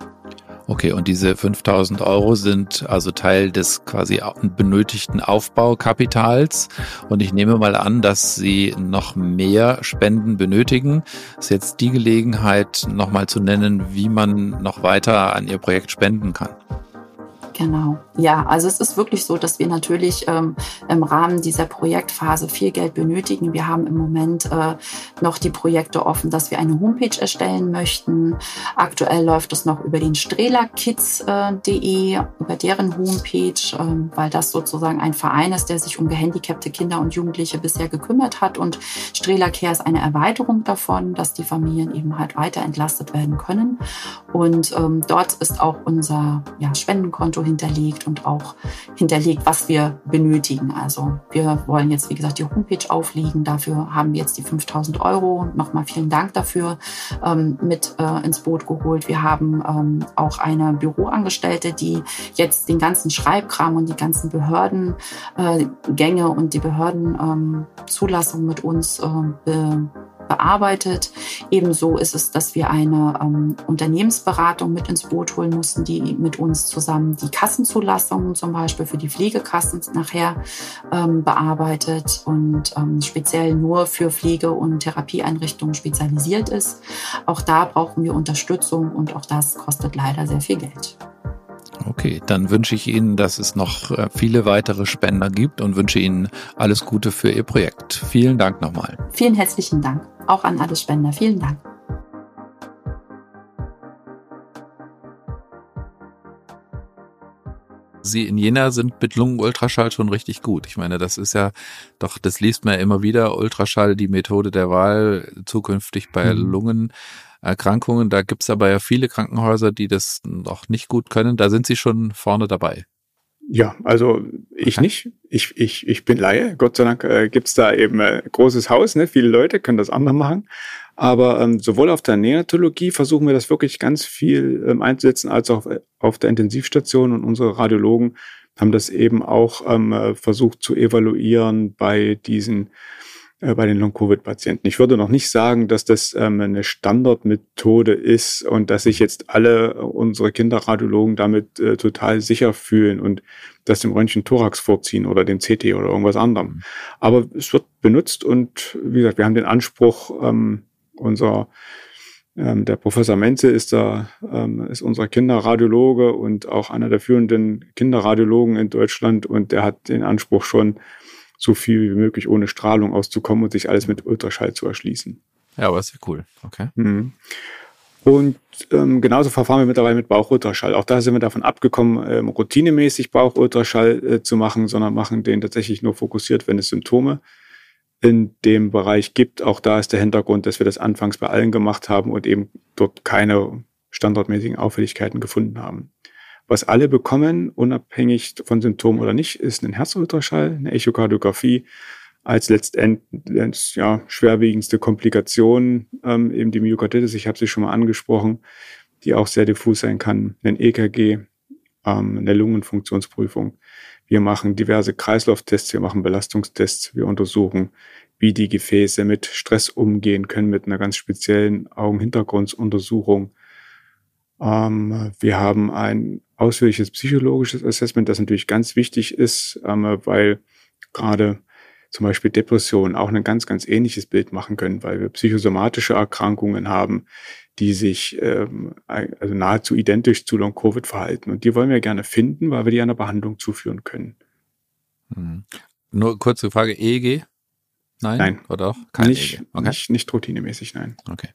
Okay, und diese 5000 Euro sind also Teil des quasi benötigten Aufbaukapitals. Und ich nehme mal an, dass Sie noch mehr Spenden benötigen. Ist jetzt die Gelegenheit, nochmal zu nennen, wie man noch weiter an Ihr Projekt spenden kann. Genau. Ja, also es ist wirklich so, dass wir natürlich ähm, im Rahmen dieser Projektphase viel Geld benötigen. Wir haben im Moment äh, noch die Projekte offen, dass wir eine Homepage erstellen möchten. Aktuell läuft es noch über den strelakids.de, äh, über deren Homepage, äh, weil das sozusagen ein Verein ist, der sich um gehandicapte Kinder und Jugendliche bisher gekümmert hat. Und Strela Care ist eine Erweiterung davon, dass die Familien eben halt weiter entlastet werden können. Und ähm, dort ist auch unser ja, Spendenkonto hinterlegt und auch hinterlegt, was wir benötigen. Also wir wollen jetzt, wie gesagt, die Homepage auflegen. Dafür haben wir jetzt die 5000 Euro. Nochmal vielen Dank dafür ähm, mit äh, ins Boot geholt. Wir haben ähm, auch eine Büroangestellte, die jetzt den ganzen Schreibkram und die ganzen Behördengänge äh, und die Behördenzulassung ähm, mit uns äh, bearbeitet. Ebenso ist es, dass wir eine ähm, Unternehmensberatung mit ins Boot holen mussten, die mit uns zusammen die Kassenzulassungen zum Beispiel für die Pflegekassen nachher ähm, bearbeitet und ähm, speziell nur für Pflege- und Therapieeinrichtungen spezialisiert ist. Auch da brauchen wir Unterstützung und auch das kostet leider sehr viel Geld. Okay, dann wünsche ich Ihnen, dass es noch äh, viele weitere Spender gibt und wünsche Ihnen alles Gute für Ihr Projekt. Vielen Dank nochmal. Vielen herzlichen Dank. Auch an alle Spender. Vielen Dank. Sie in Jena sind mit Lungenultraschall schon richtig gut. Ich meine, das ist ja doch, das liest man ja immer wieder, Ultraschall, die Methode der Wahl zukünftig bei mhm. Lungen. Erkrankungen. Da gibt's aber ja viele Krankenhäuser, die das noch nicht gut können. Da sind Sie schon vorne dabei. Ja, also ich okay. nicht. Ich, ich, ich bin Laie. Gott sei Dank äh, gibt's da eben ein äh, großes Haus. Ne? Viele Leute können das andere machen. Aber ähm, sowohl auf der Neonatologie versuchen wir das wirklich ganz viel ähm, einzusetzen, als auch auf der Intensivstation. Und unsere Radiologen haben das eben auch ähm, äh, versucht zu evaluieren bei diesen äh, bei den Long-Covid-Patienten. Ich würde noch nicht sagen, dass das ähm, eine Standardmethode ist und dass sich jetzt alle unsere Kinderradiologen damit äh, total sicher fühlen und das dem Röntgen Thorax vorziehen oder dem CT oder irgendwas anderem. Mhm. Aber es wird benutzt und wie gesagt, wir haben den Anspruch, ähm, unser ähm, der Professor Menze ist da, ähm, ist unser Kinderradiologe und auch einer der führenden Kinderradiologen in Deutschland und der hat den Anspruch schon, so viel wie möglich ohne Strahlung auszukommen und sich alles mit Ultraschall zu erschließen. Ja, aber ist ja cool. Okay. Mhm. Und ähm, genauso verfahren wir mittlerweile mit Bauchultraschall. Auch da sind wir davon abgekommen, ähm, routinemäßig Bauchultraschall äh, zu machen, sondern machen den tatsächlich nur fokussiert, wenn es Symptome in dem Bereich gibt. Auch da ist der Hintergrund, dass wir das anfangs bei allen gemacht haben und eben dort keine standardmäßigen Auffälligkeiten gefunden haben. Was alle bekommen, unabhängig von Symptomen oder nicht, ist ein Herzultraschall, eine Echokardiographie als letztendlich ja, schwerwiegendste Komplikation, ähm, eben die Myokarditis, ich habe sie schon mal angesprochen, die auch sehr diffus sein kann, ein EKG, ähm, eine Lungenfunktionsprüfung. Wir machen diverse Kreislauftests, wir machen Belastungstests, wir untersuchen, wie die Gefäße mit Stress umgehen können, mit einer ganz speziellen Augenhintergrunduntersuchung. Ähm, wir haben ein ausführliches psychologisches Assessment, das natürlich ganz wichtig ist, ähm, weil gerade zum Beispiel Depressionen auch ein ganz, ganz ähnliches Bild machen können, weil wir psychosomatische Erkrankungen haben, die sich ähm, also nahezu identisch zu Long-Covid verhalten. Und die wollen wir gerne finden, weil wir die einer Behandlung zuführen können. Hm. Nur kurze Frage, EEG? Nein? Nein. Oder auch? Kein nicht, EEG. Okay. nicht, nicht routinemäßig, nein. Okay.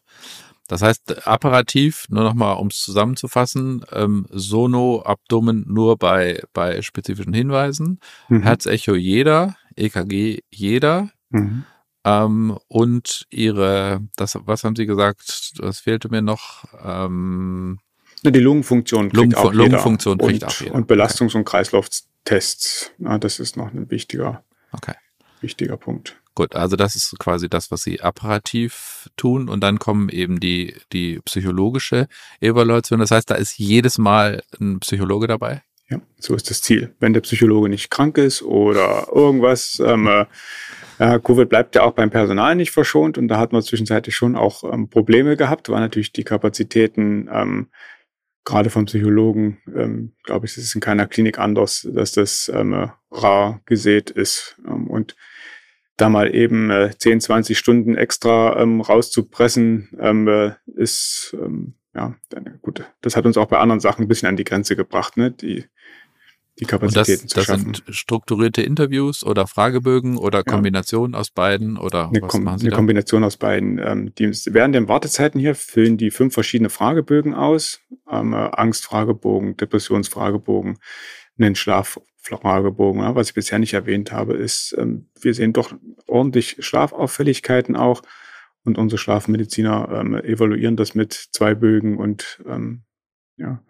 Das heißt, apparativ, nur nochmal, um es zusammenzufassen, ähm, Sono, Abdomen nur bei, bei spezifischen Hinweisen, mhm. Herzecho jeder, EKG jeder, mhm. ähm, und ihre, das, was haben Sie gesagt, das fehlte mir noch, ähm, die Lungenfunktion kriegt Lungen, auch Lungenfunktion jeder. kriegt und, auch jeder. Und Belastungs- und Kreislauftests. Ja, das ist noch ein wichtiger, Okay. wichtiger Punkt. Gut, also das ist quasi das, was Sie apparativ tun und dann kommen eben die, die psychologische Evaluation. Das heißt, da ist jedes Mal ein Psychologe dabei. Ja, so ist das Ziel. Wenn der Psychologe nicht krank ist oder irgendwas, ähm, äh, Covid bleibt ja auch beim Personal nicht verschont und da hat man zwischenzeitlich schon auch ähm, Probleme gehabt, weil natürlich die Kapazitäten ähm, gerade vom Psychologen, ähm, glaube ich, es ist in keiner Klinik anders, dass das ähm, äh, rar gesät ist. Ähm, und da mal eben äh, 10, 20 Stunden extra ähm, rauszupressen, ähm, äh, ist ähm, ja gut. Das hat uns auch bei anderen Sachen ein bisschen an die Grenze gebracht, ne? Die die Und das, Kapazitäten zu das schaffen. sind strukturierte Interviews oder Fragebögen oder Ja. Kombinationen aus beiden oder Eine, was Kom machen Sie eine da? Kombination aus beiden. Ähm, die, während den Wartezeiten hier füllen die fünf verschiedene Fragebögen aus. Ähm, äh, Angstfragebogen, Depressionsfragebogen, einen Schlaffragebogen. Ja, was ich bisher nicht erwähnt habe, ist, ähm, wir sehen doch ordentlich Schlafauffälligkeiten auch. Und unsere Schlafmediziner ähm, evaluieren das mit zwei Bögen und ähm, ja.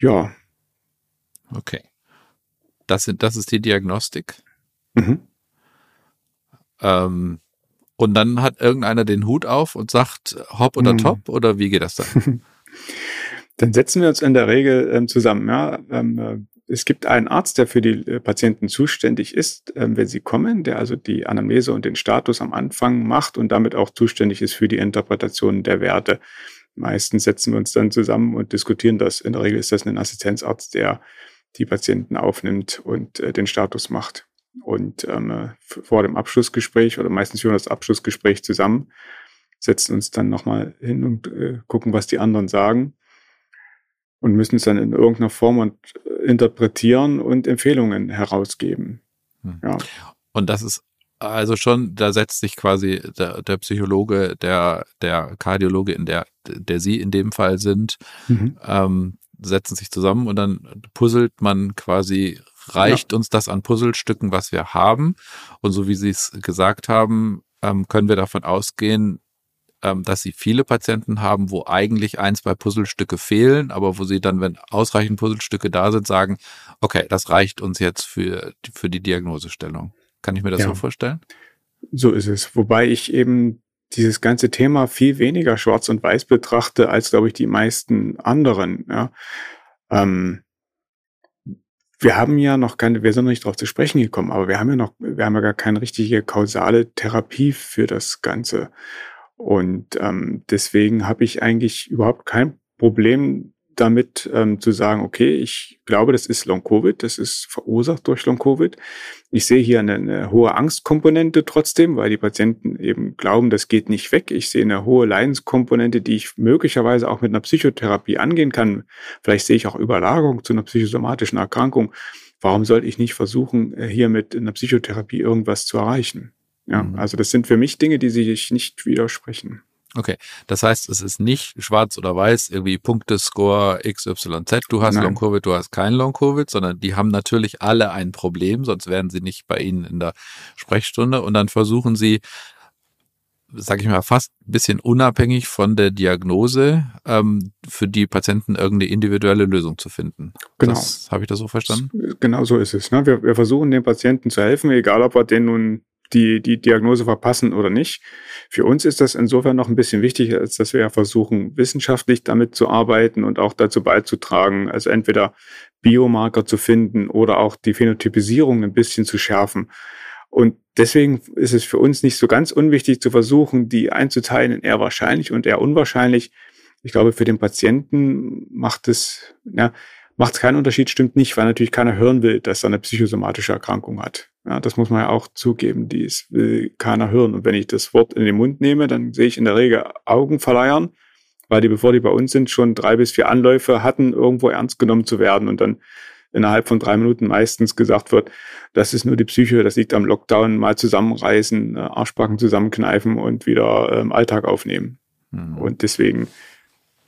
Ja. Okay. Das, sind, das ist die Diagnostik. Mhm. Ähm, und dann hat irgendeiner den Hut auf und sagt Hopp oder Mhm. Top oder wie geht das dann? Dann setzen wir uns in der Regel ähm, zusammen. Ja? Ähm, äh, es gibt einen Arzt, der für die äh, Patienten zuständig ist, ähm, wenn sie kommen, der also die Anamnese und den Status am Anfang macht und damit auch zuständig ist für die Interpretation der Werte. Meistens setzen wir uns dann zusammen und diskutieren das. In der Regel ist das ein Assistenzarzt, der die Patienten aufnimmt und äh, den Status macht. Und ähm, äh, vor dem Abschlussgespräch oder meistens führen wir das Abschlussgespräch zusammen, setzen uns dann nochmal hin und äh, gucken, was die anderen sagen und müssen es dann in irgendeiner Form und, äh, interpretieren und Empfehlungen herausgeben. Hm. Ja. Und das ist also schon, da setzt sich quasi der, der Psychologe, der, der Kardiologe, in der, der Sie in dem Fall sind, ähm, setzen sich zusammen und dann puzzelt man quasi, reicht uns das an Puzzlestücken, was wir haben. Und so wie Sie es gesagt haben, ähm, können wir davon ausgehen, ähm, dass Sie viele Patienten haben, wo eigentlich ein, zwei Puzzlestücke fehlen, aber wo Sie dann, wenn ausreichend Puzzlestücke da sind, sagen, okay, das reicht uns jetzt für, die- für die Diagnosestellung. Kann ich mir das Ja. so vorstellen? So ist es. Wobei ich eben dieses ganze Thema viel weniger schwarz und weiß betrachte, als, glaube ich, die meisten anderen. Ja. Ähm, wir haben ja noch keine, wir sind noch nicht darauf zu sprechen gekommen, aber wir haben ja noch, wir haben ja gar keine richtige kausale Therapie für das Ganze. Und ähm, deswegen habe ich eigentlich überhaupt kein Problem damit ähm, zu sagen, okay, ich glaube, das ist Long-Covid, das ist verursacht durch Long-Covid. Ich sehe hier eine, eine hohe Angstkomponente trotzdem, weil die Patienten eben glauben, das geht nicht weg. Ich sehe eine hohe Leidenskomponente, die ich möglicherweise auch mit einer Psychotherapie angehen kann. Vielleicht sehe ich auch Überlagerung zu einer psychosomatischen Erkrankung. Warum sollte ich nicht versuchen, äh, hier mit einer Psychotherapie irgendwas zu erreichen? Ja, Mhm. also das sind für mich Dinge, die sich nicht widersprechen. Okay. Das heißt, es ist nicht schwarz oder weiß, irgendwie Punktescore XYZ, du hast Nein. Long-Covid, du hast kein Long-Covid, sondern die haben natürlich alle ein Problem, sonst wären sie nicht bei Ihnen in der Sprechstunde und dann versuchen sie, sag ich mal, fast ein bisschen unabhängig von der Diagnose, ähm, für die Patienten irgendeine individuelle Lösung zu finden. Genau. Habe ich das so verstanden? Genau so ist es. Ne? Wir, wir versuchen dem Patienten zu helfen, egal ob wir den nun die, die Diagnose verpassen oder nicht. Für uns ist das insofern noch ein bisschen wichtiger, als dass wir ja versuchen, wissenschaftlich damit zu arbeiten und auch dazu beizutragen, also entweder Biomarker zu finden oder auch die Phänotypisierung ein bisschen zu schärfen. Und deswegen ist es für uns nicht so ganz unwichtig zu versuchen, die einzuteilen in eher wahrscheinlich und eher unwahrscheinlich. Ich glaube, für den Patienten macht es, ja, macht es keinen Unterschied, stimmt nicht, weil natürlich keiner hören will, dass er eine psychosomatische Erkrankung hat. Ja, das muss man ja auch zugeben, dies will keiner hören. Und wenn ich das Wort in den Mund nehme, dann sehe ich in der Regel Augen verleiern, weil die, bevor die bei uns sind, schon drei bis vier Anläufe hatten, irgendwo ernst genommen zu werden und dann innerhalb von drei Minuten meistens gesagt wird, das ist nur die Psyche, das liegt am Lockdown, mal zusammenreißen, äh, Arschbacken zusammenkneifen und wieder ähm, Alltag aufnehmen. Mhm. Und deswegen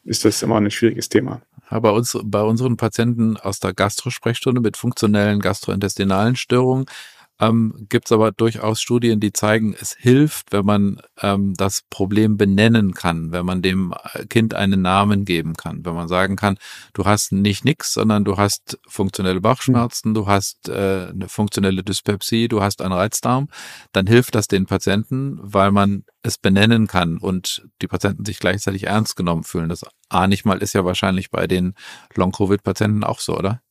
ist das immer ein schwieriges Thema. Bei uns, bei unseren Patienten aus der Gastrosprechstunde mit funktionellen gastrointestinalen Störungen ähm, gibt es aber durchaus Studien, die zeigen, es hilft, wenn man ähm, das Problem benennen kann, wenn man dem Kind einen Namen geben kann, wenn man sagen kann, du hast nicht nix, sondern du hast funktionelle Bauchschmerzen, du hast äh, eine funktionelle Dyspepsie, du hast einen Reizdarm, dann hilft das den Patienten, weil man es benennen kann und die Patienten sich gleichzeitig ernst genommen fühlen. Das A nicht mal ist ja wahrscheinlich bei den Long-Covid-Patienten auch so, oder?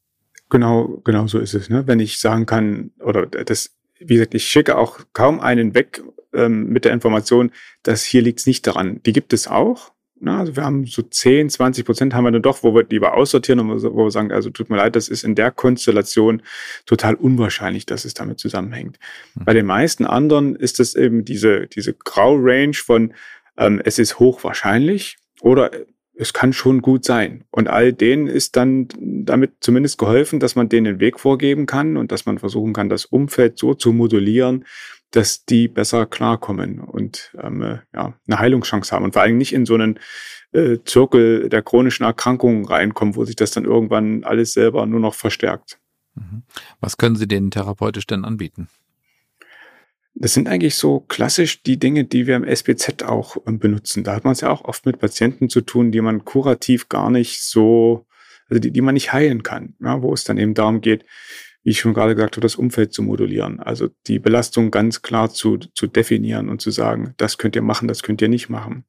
Genau, genau so ist es. Ne? Wenn ich sagen kann, oder das, wie gesagt, ich schicke auch kaum einen weg ähm, mit der Information, dass hier liegt es nicht daran. Die gibt es auch. Ne? Also wir haben so 10, 20 Prozent haben wir dann doch, wo wir lieber aussortieren und wo wir sagen, also tut mir leid, das ist in der Konstellation total unwahrscheinlich, dass es damit zusammenhängt. Mhm. Bei den meisten anderen ist es eben diese, diese Grau-Range von ähm, es ist hochwahrscheinlich oder es kann schon gut sein. Und all denen ist dann damit zumindest geholfen, dass man denen den Weg vorgeben kann und dass man versuchen kann, das Umfeld so zu modulieren, dass die besser klarkommen und ähm, äh, ja, eine Heilungschance haben und vor allem nicht in so einen äh, Zirkel der chronischen Erkrankungen reinkommen, wo sich das dann irgendwann alles selber nur noch verstärkt. Mhm. Was können Sie denen therapeutisch denn anbieten? Das sind eigentlich so klassisch die Dinge, die wir im SBZ auch ähm, benutzen. Da hat man es ja auch oft mit Patienten zu tun, die man kurativ gar nicht so, also die, die man nicht heilen kann, ja, wo es dann eben darum geht, wie ich schon gerade gesagt habe, das Umfeld zu modulieren. Also die Belastung ganz klar zu, zu definieren und zu sagen, das könnt ihr machen, das könnt ihr nicht machen.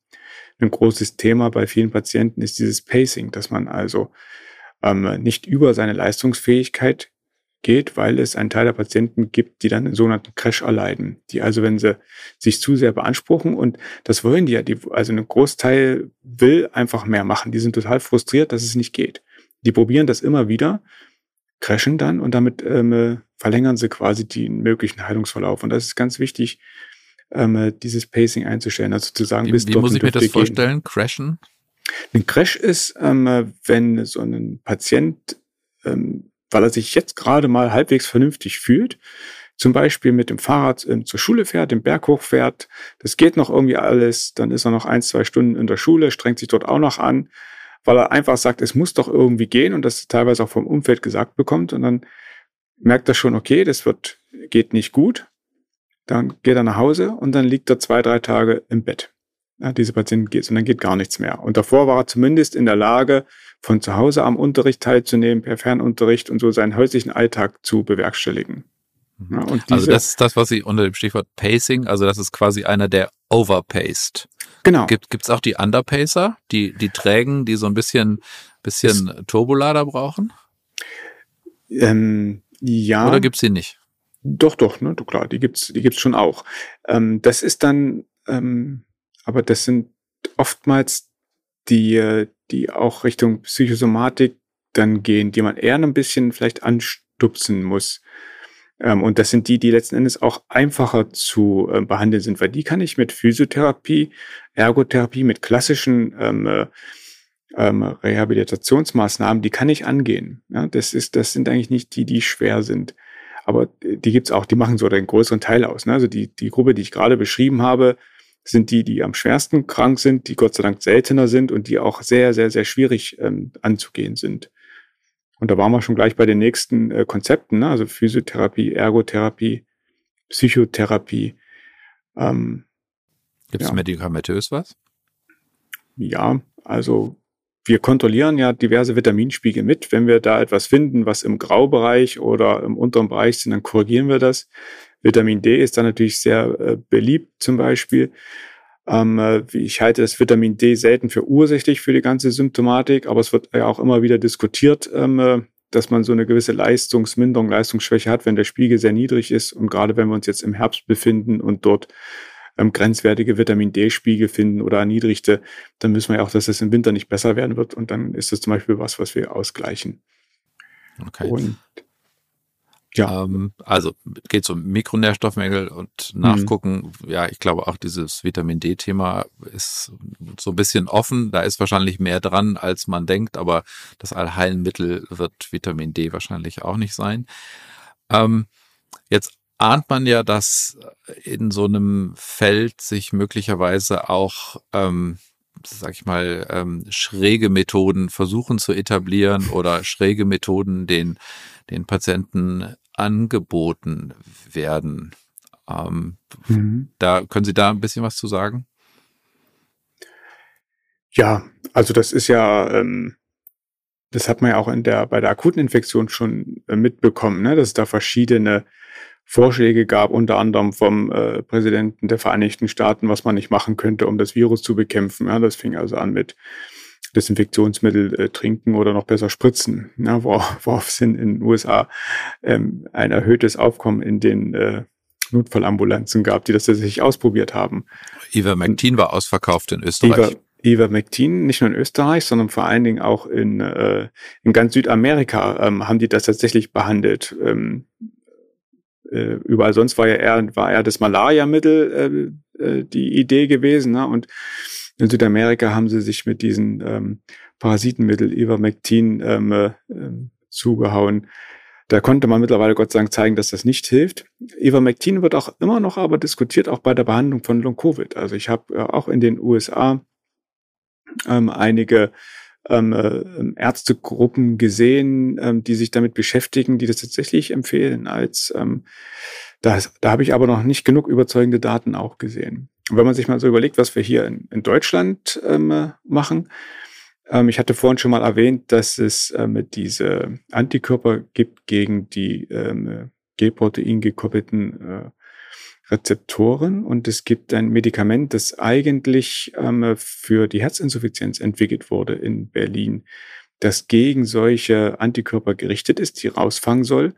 Ein großes Thema bei vielen Patienten ist dieses Pacing, dass man also ähm, nicht über seine Leistungsfähigkeit geht, weil es einen Teil der Patienten gibt, die dann einen sogenannten Crash erleiden. Die also, wenn sie sich zu sehr beanspruchen und das wollen die ja, die, also ein Großteil will einfach mehr machen. Die sind total frustriert, dass es nicht geht. Die probieren das immer wieder, crashen dann und damit ähm, verlängern sie quasi den möglichen Heilungsverlauf. Und das ist ganz wichtig, ähm, dieses Pacing einzustellen. Also zu sagen, wie, bis wie muss ich mir das vorstellen? Gehen. Crashen? Ein Crash ist, ähm, wenn so ein Patient ähm, weil er sich jetzt gerade mal halbwegs vernünftig fühlt, zum Beispiel mit dem Fahrrad ähm, zur Schule fährt, den Berg hochfährt, das geht noch irgendwie alles, dann ist er noch ein, zwei Stunden in der Schule, strengt sich dort auch noch an, weil er einfach sagt, es muss doch irgendwie gehen und das teilweise auch vom Umfeld gesagt bekommt. Und dann merkt er schon, okay, das wird, geht nicht gut, dann geht er nach Hause und dann liegt er zwei, drei Tage im Bett. Ja, diese Patient geht und dann geht gar nichts mehr. Und davor war er zumindest in der Lage, von zu Hause am Unterricht teilzunehmen, per Fernunterricht und so seinen häuslichen Alltag zu bewerkstelligen. Mhm. Ja, also das ist das, was Sie unter dem Stichwort Pacing, also das ist quasi einer, der overpaced. Genau. Gibt es auch die Underpacer, die, die Trägen, die so ein bisschen, bisschen Turbolader brauchen? Ähm, ja. Oder gibt's die nicht? Doch, doch, ne, klar, die gibt's, die gibt's schon auch. Ähm, das ist dann, ähm, aber das sind oftmals die, äh, die auch Richtung Psychosomatik dann gehen, die man eher ein bisschen vielleicht anstupsen muss. Ähm, und das sind die, die letzten Endes auch einfacher zu äh, behandeln sind, weil die kann ich mit Physiotherapie, Ergotherapie, mit klassischen ähm, äh, ähm, Rehabilitationsmaßnahmen, die kann ich angehen. Ja, das ist, das sind eigentlich nicht die, die schwer sind. Aber die gibt's auch, die machen so den größeren Teil aus. Ne? Also die, die Gruppe, die ich gerade beschrieben habe, sind die, die am schwersten krank sind, die Gott sei Dank seltener sind und die auch sehr, sehr, sehr schwierig ähm, anzugehen sind. Und da waren wir schon gleich bei den nächsten äh, Konzepten, ne? also Physiotherapie, Ergotherapie, Psychotherapie. Ähm, Gibt es ja. medikamentös was? Ja, also wir kontrollieren ja diverse Vitaminspiegel mit. Wenn wir da etwas finden, was im Graubereich oder im unteren Bereich sind, dann korrigieren wir das. Vitamin D ist dann natürlich sehr äh, beliebt zum Beispiel. Ähm, äh, ich halte das Vitamin D selten für ursächlich für die ganze Symptomatik, aber es wird ja auch immer wieder diskutiert, ähm, äh, dass man so eine gewisse Leistungsminderung, Leistungsschwäche hat, wenn der Spiegel sehr niedrig ist. Und gerade wenn wir uns jetzt im Herbst befinden und dort ähm, grenzwertige Vitamin D-Spiegel finden oder erniedrigte, dann müssen wir ja auch, dass es im Winter nicht besser werden wird. Und dann ist das zum Beispiel was, was wir ausgleichen. Okay. Und ja. Ähm, also geht um Mikronährstoffmängel und nachgucken. Mhm. Ja, ich glaube auch dieses Vitamin D-Thema ist so ein bisschen offen. Da ist wahrscheinlich mehr dran, als man denkt, aber das Allheilmittel wird Vitamin D wahrscheinlich auch nicht sein. Ähm, jetzt ahnt man ja, dass in so einem Feld sich möglicherweise auch ähm, sag ich mal, ähm, schräge Methoden versuchen zu etablieren oder schräge Methoden den, den Patienten angeboten werden. Ähm, mhm. Da können Sie da ein bisschen was zu sagen? Ja, also das ist ja, ähm, das hat man ja auch in der bei der akuten Infektion schon äh, mitbekommen, ne, dass es da verschiedene Vorschläge gab, unter anderem vom äh, Präsidenten der Vereinigten Staaten, was man nicht machen könnte, um das Virus zu bekämpfen. Ja, das fing also an mit Desinfektionsmittel äh, trinken oder noch besser spritzen, ja, worauf, worauf es in, in den USA ähm, ein erhöhtes Aufkommen in den äh, Notfallambulanzen gab, die das tatsächlich ausprobiert haben. Ivermectin war ausverkauft in Österreich. Iver, Ivermectin, nicht nur in Österreich, sondern vor allen Dingen auch in, äh, in ganz Südamerika ähm, haben die das tatsächlich behandelt. Ähm, äh, überall sonst war ja eher, war eher das Malaria-Mittel äh, äh, die Idee gewesen. Ne? Und in Südamerika haben sie sich mit diesen ähm, Parasitenmittel Ivermectin ähm, äh, zugehauen. Da konnte man mittlerweile Gott sei Dank zeigen, dass das nicht hilft. Ivermectin wird auch immer noch aber diskutiert, auch bei der Behandlung von Long-Covid. Also ich habe äh, auch in den USA ähm, einige ähm, äh, Ärztegruppen gesehen, ähm, die sich damit beschäftigen, die das tatsächlich empfehlen als ähm, das, da habe ich aber noch nicht genug überzeugende Daten auch gesehen. Und wenn man sich mal so überlegt, was wir hier in, in Deutschland ähm, machen, ähm, ich hatte vorhin schon mal erwähnt, dass es ähm, diese Antikörper gibt gegen die ähm, G-Protein gekoppelten äh, Rezeptoren und es gibt ein Medikament, das eigentlich ähm, für die Herzinsuffizienz entwickelt wurde in Berlin, das gegen solche Antikörper gerichtet ist, die rausfangen soll,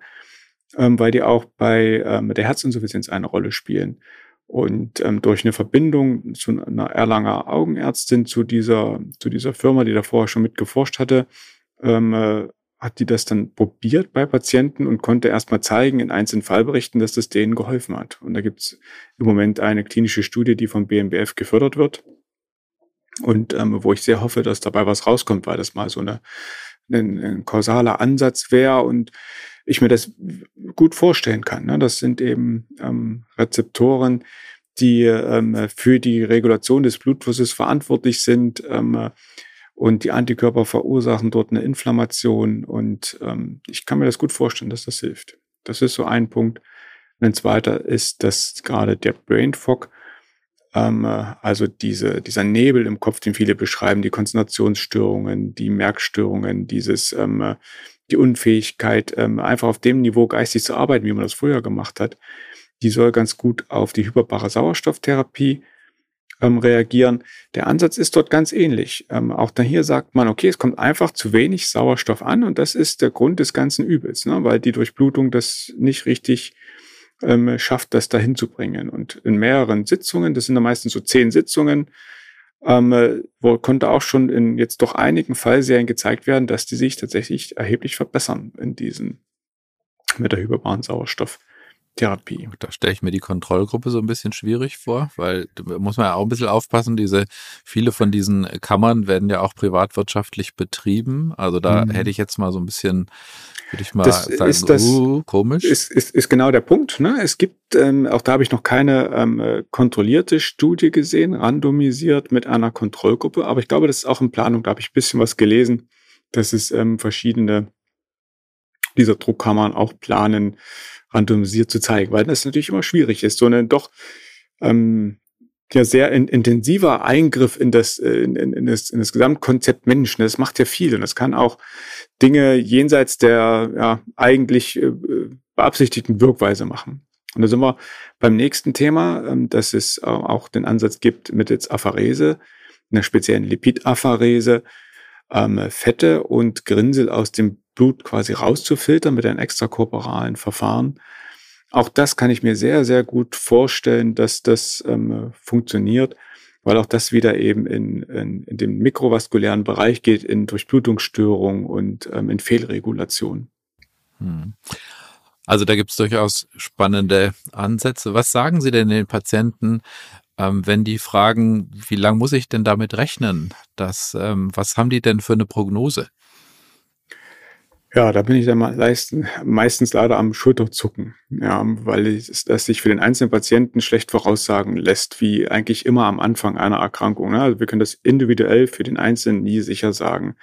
ähm, weil die auch bei ähm, der Herzinsuffizienz eine Rolle spielen. Und ähm, durch eine Verbindung zu einer Erlanger Augenärztin zu dieser, zu dieser Firma, die davor schon mit geforscht hatte, ähm, äh, hat die das dann probiert bei Patienten und konnte erstmal zeigen in einzelnen Fallberichten, dass das denen geholfen hat. Und da gibt es im Moment eine klinische Studie, die vom BMBF gefördert wird. Und ähm, wo ich sehr hoffe, dass dabei was rauskommt, weil das mal so eine, ein, ein kausaler Ansatz wäre und ich mir das gut vorstellen kann. Ne? Das sind eben ähm, Rezeptoren, die ähm, für die Regulation des Blutflusses verantwortlich sind. Ähm, und die Antikörper verursachen dort eine Inflammation. Und ähm, ich kann mir das gut vorstellen, dass das hilft. Das ist so ein Punkt. Und ein zweiter ist, dass gerade der Brain Fog, ähm, also diese, dieser Nebel im Kopf, den viele beschreiben, die Konzentrationsstörungen, die Merkstörungen, dieses, ähm, die Unfähigkeit, ähm, einfach auf dem Niveau geistig zu arbeiten, wie man das früher gemacht hat, die soll ganz gut auf die hyperbare Sauerstofftherapie ähm, reagieren. Der Ansatz ist dort ganz ähnlich. Ähm, auch da hier sagt man, okay, es kommt einfach zu wenig Sauerstoff an und das ist der Grund des ganzen Übels, ne? weil die Durchblutung das nicht richtig ähm, schafft, das dahin zu bringen. Und in mehreren Sitzungen, das sind dann meistens so zehn Sitzungen, ähm, äh, wo konnte auch schon in jetzt doch einigen Fallserien gezeigt werden, dass die sich tatsächlich erheblich verbessern in diesen mit der hyperbaren Sauerstoff. Therapie. Da stelle ich mir die Kontrollgruppe so ein bisschen schwierig vor, weil da muss man ja auch ein bisschen aufpassen. Diese, viele von diesen Kammern werden ja auch privatwirtschaftlich betrieben. Also da mhm. hätte ich jetzt mal so ein bisschen, würde ich mal das sagen, ist das, uh, komisch. Ist, ist, ist genau der Punkt. Ne? Es gibt, ähm, auch da habe ich noch keine ähm, kontrollierte Studie gesehen, randomisiert mit einer Kontrollgruppe. Aber ich glaube, das ist auch in Planung. Da habe ich ein bisschen was gelesen, dass es ähm, verschiedene dieser Druckkammern auch planen, randomisiert zu zeigen, weil das natürlich immer schwierig ist, so ein doch ähm, ja sehr in, intensiver Eingriff in das, äh, in, in, das, in das Gesamtkonzept Menschen. Das macht ja viel und das kann auch Dinge jenseits der ja, eigentlich äh, beabsichtigten Wirkweise machen. Und da sind wir beim nächsten Thema, ähm, dass es äh, auch den Ansatz gibt mittels Apharese, einer speziellen Lipidapharese, ähm, Fette und Grinsel aus dem Blut quasi rauszufiltern mit einem extrakorporalen Verfahren. Auch das kann ich mir sehr, sehr gut vorstellen, dass das ähm, funktioniert, weil auch das wieder eben in, in, in den mikrovaskulären Bereich geht, in Durchblutungsstörung und ähm, in Fehlregulation. Hm. Also da gibt es durchaus spannende Ansätze. Was sagen Sie denn den Patienten, ähm, wenn die fragen, wie lange muss ich denn damit rechnen? Das, ähm, was haben die denn für eine Prognose? Ja, da bin ich dann meistens, meistens leider am Schulterzucken, ja, weil es, das sich für den einzelnen Patienten schlecht voraussagen lässt, wie eigentlich immer am Anfang einer Erkrankung. Ne? Also wir können das individuell für den Einzelnen nie sicher sagen.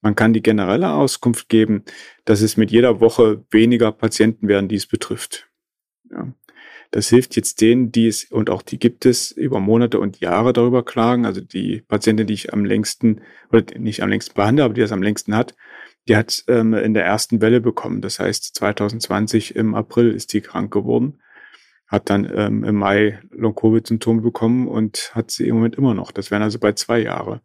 Man kann die generelle Auskunft geben, dass es mit jeder Woche weniger Patienten werden, die es betrifft. Ja. Das hilft jetzt denen, die es, und auch die gibt es, über Monate und Jahre darüber klagen. Also die Patientin, die ich am längsten, oder nicht am längsten behandle, aber die das am längsten hat, die hat ähm, in der ersten Welle bekommen. Das heißt, 2020 im April ist die krank geworden, hat dann ähm, im Mai Long-Covid-Symptome bekommen und hat sie im Moment immer noch. Das wären also bei zwei Jahre.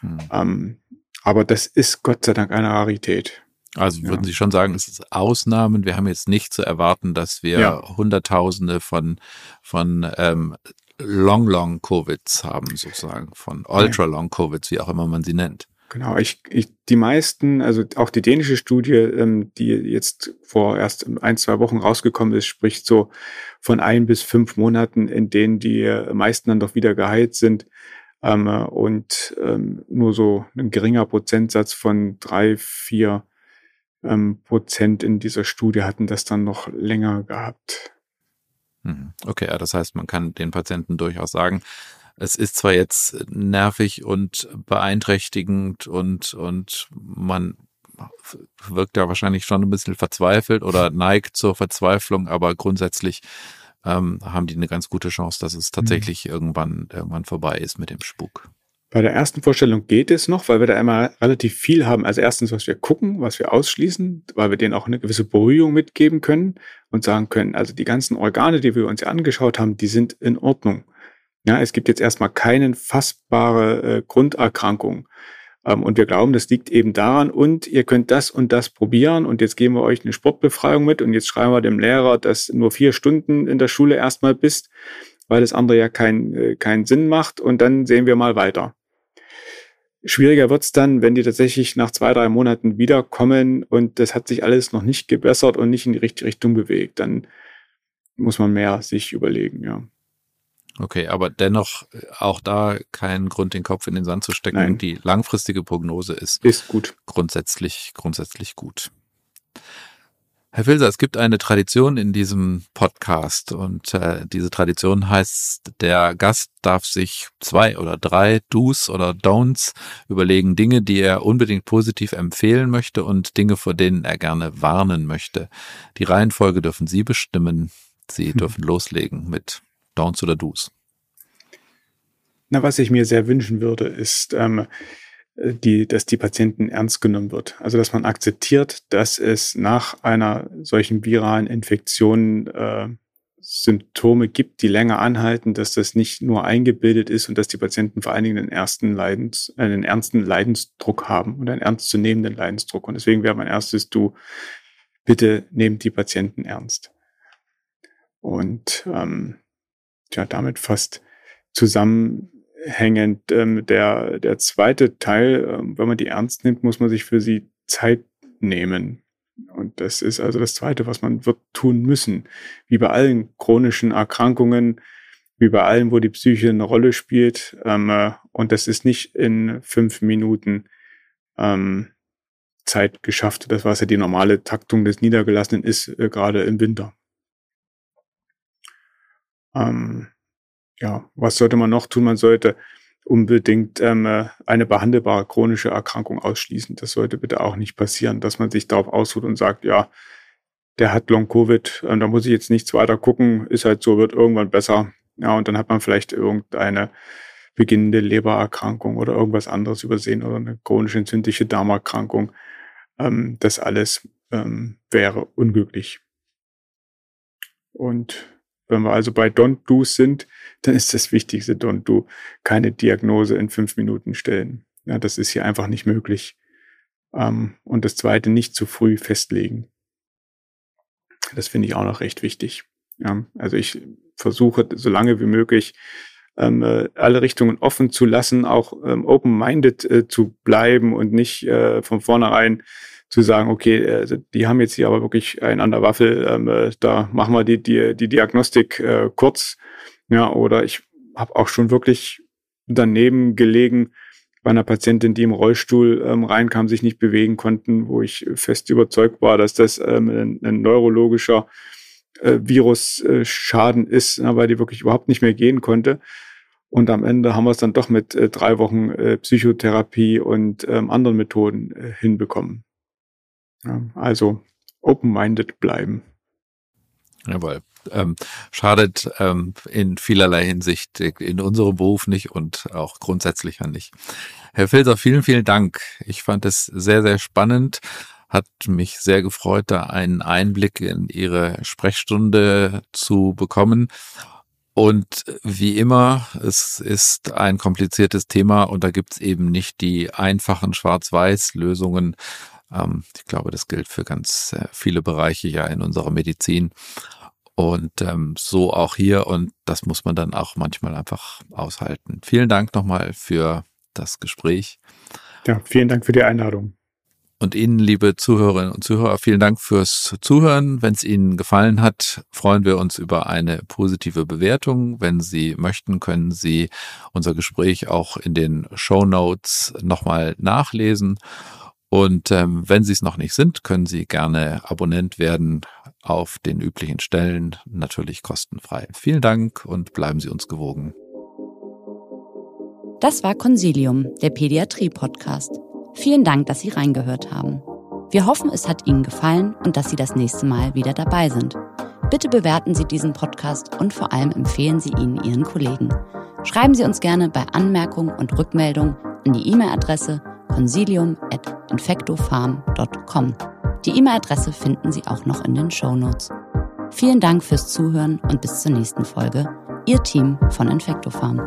Hm. Ähm, aber das ist Gott sei Dank eine Rarität. Also würden ja. Sie schon sagen, es ist Ausnahmen. Wir haben jetzt nicht zu erwarten, dass wir ja. Hunderttausende von, von ähm, Long Long Covids haben, sozusagen, von Ultra Long Covids, wie auch immer man sie nennt. Genau, ich, ich, die meisten, also auch die dänische Studie, ähm, die jetzt vor erst ein, zwei Wochen rausgekommen ist, spricht so von ein bis fünf Monaten, in denen die meisten dann doch wieder geheilt sind. Ähm, und ähm, nur so ein geringer Prozentsatz von drei, vier ähm, Prozent in dieser Studie hatten das dann noch länger gehabt. Mhm. Okay, das heißt, man kann den Patienten durchaus sagen, es ist zwar jetzt nervig und beeinträchtigend und, und man wirkt ja wahrscheinlich schon ein bisschen verzweifelt oder neigt zur Verzweiflung, aber grundsätzlich ähm, haben die eine ganz gute Chance, dass es mhm. tatsächlich mhm. irgendwann, irgendwann vorbei ist mit dem Spuk. Bei der ersten Vorstellung geht es noch, weil wir da immer relativ viel haben. Also erstens, was wir gucken, was wir ausschließen, weil wir denen auch eine gewisse Beruhigung mitgeben können und sagen können, also die ganzen Organe, die wir uns angeschaut haben, die sind in Ordnung. Ja, es gibt jetzt erstmal keine fassbare äh, Grunderkrankung. Ähm, und wir glauben, das liegt eben daran und ihr könnt das und das probieren und jetzt geben wir euch eine Sportbefreiung mit und jetzt schreiben wir dem Lehrer, dass nur vier Stunden in der Schule erstmal bist, weil das andere ja keinen äh, keinen Sinn macht und dann sehen wir mal weiter. Schwieriger wird's dann, wenn die tatsächlich nach zwei, drei Monaten wiederkommen und das hat sich alles noch nicht gebessert und nicht in die richtige Richtung bewegt. Dann muss man mehr sich überlegen, ja. Okay, aber dennoch äh, auch da keinen Grund, den Kopf in den Sand zu stecken. Nein. Die langfristige Prognose ist, ist gut. Grundsätzlich, grundsätzlich gut. Herr Filser, es gibt eine Tradition in diesem Podcast und äh, diese Tradition heißt, der Gast darf sich zwei oder drei Do's oder Don'ts überlegen, Dinge, die er unbedingt positiv empfehlen möchte und Dinge, vor denen er gerne warnen möchte. Die Reihenfolge dürfen Sie bestimmen. Sie hm. dürfen loslegen mit Don'ts oder Do's. Na, was ich mir sehr wünschen würde, ist, ähm, äh, die, dass die Patienten ernst genommen wird. Also dass man akzeptiert, dass es nach einer solchen viralen Infektion äh, Symptome gibt, die länger anhalten, dass das nicht nur eingebildet ist und dass die Patienten vor allen Dingen einen ersten Leidens, einen ernsten Leidensdruck haben und einen ernstzunehmenden Leidensdruck. Und deswegen wäre mein erstes Du, bitte nehmt die Patienten ernst. Und ähm, ja, damit fast zusammen hängend. Ähm, der, der zweite Teil, ähm, wenn man die ernst nimmt, muss man sich für sie Zeit nehmen. Und das ist also das Zweite, was man wird tun müssen. Wie bei allen chronischen Erkrankungen, wie bei allem, wo die Psyche eine Rolle spielt. Ähm, äh, und das ist nicht in fünf Minuten ähm, Zeit geschafft. Das, was ja die normale Taktung des Niedergelassenen ist, äh, gerade im Winter. Ähm, ja, was sollte man noch tun? Man sollte unbedingt ähm, äh, eine behandelbare chronische Erkrankung ausschließen. Das sollte bitte auch nicht passieren, dass man sich darauf ausruht und sagt, ja, der hat Long-Covid, äh, da muss ich jetzt nichts weiter gucken, ist halt so, wird irgendwann besser. Ja, und dann hat man vielleicht irgendeine beginnende Lebererkrankung oder irgendwas anderes übersehen oder eine chronisch entzündliche Darmerkrankung. Ähm, das alles ähm, wäre unglücklich. Und wenn wir also bei Don't Do sind, dann ist das Wichtigste Don't Do keine Diagnose in fünf Minuten stellen. Ja, das ist hier einfach nicht möglich. Ähm, und das zweite, nicht zu früh festlegen. Das finde ich auch noch recht wichtig. Ja, also ich versuche so lange wie möglich ähm, äh, alle Richtungen offen zu lassen, auch ähm, open-minded äh, zu bleiben und nicht äh, von vornherein zu sagen, okay, also die haben jetzt hier aber wirklich einen an der Waffel, ähm, äh, da machen wir die, die, die Diagnostik äh, kurz. Ja, oder ich habe auch schon wirklich daneben gelegen bei einer Patientin, die im Rollstuhl ähm, reinkam, sich nicht bewegen konnten, wo ich fest überzeugt war, dass das ähm, ein, ein neurologischer äh, Virusschaden äh, ist, weil die wirklich überhaupt nicht mehr gehen konnte. Und am Ende haben wir es dann doch mit äh, drei Wochen äh, Psychotherapie und ähm, anderen Methoden äh, hinbekommen. Also open-minded bleiben. Jawohl. Ähm, schadet ähm, in vielerlei Hinsicht in unserem Beruf nicht und auch grundsätzlich ja nicht. Herr Filter, vielen, vielen Dank. Ich fand es sehr, sehr spannend. Hat mich sehr gefreut, da einen Einblick in Ihre Sprechstunde zu bekommen. Und wie immer, es ist ein kompliziertes Thema und da gibt's eben nicht die einfachen Schwarz-Weiß-Lösungen. Ähm, ich glaube, das gilt für ganz äh, viele Bereiche ja in unserer Medizin. Und ähm, so auch hier und das muss man dann auch manchmal einfach aushalten. Vielen Dank nochmal für das Gespräch. Ja, vielen Dank für die Einladung. Und Ihnen, liebe Zuhörerinnen und Zuhörer, vielen Dank fürs Zuhören. Wenn es Ihnen gefallen hat, freuen wir uns über eine positive Bewertung. Wenn Sie möchten, können Sie unser Gespräch auch in den Show Notes nochmal nachlesen. Und ähm, wenn Sie es noch nicht sind, können Sie gerne Abonnent werden auf den üblichen Stellen, natürlich kostenfrei. Vielen Dank und bleiben Sie uns gewogen. Das war Consilium, der Pädiatrie-Podcast. Vielen Dank, dass Sie reingehört haben. Wir hoffen, es hat Ihnen gefallen und dass Sie das nächste Mal wieder dabei sind. Bitte bewerten Sie diesen Podcast und vor allem empfehlen Sie ihn Ihren Kollegen. Schreiben Sie uns gerne bei Anmerkungen und Rückmeldungen an die E-Mail-Adresse consilium.infectofarm.com. Die E-Mail-Adresse finden Sie auch noch in den Show Notes. Vielen Dank fürs Zuhören und bis zur nächsten Folge. Ihr Team von Infectofarm.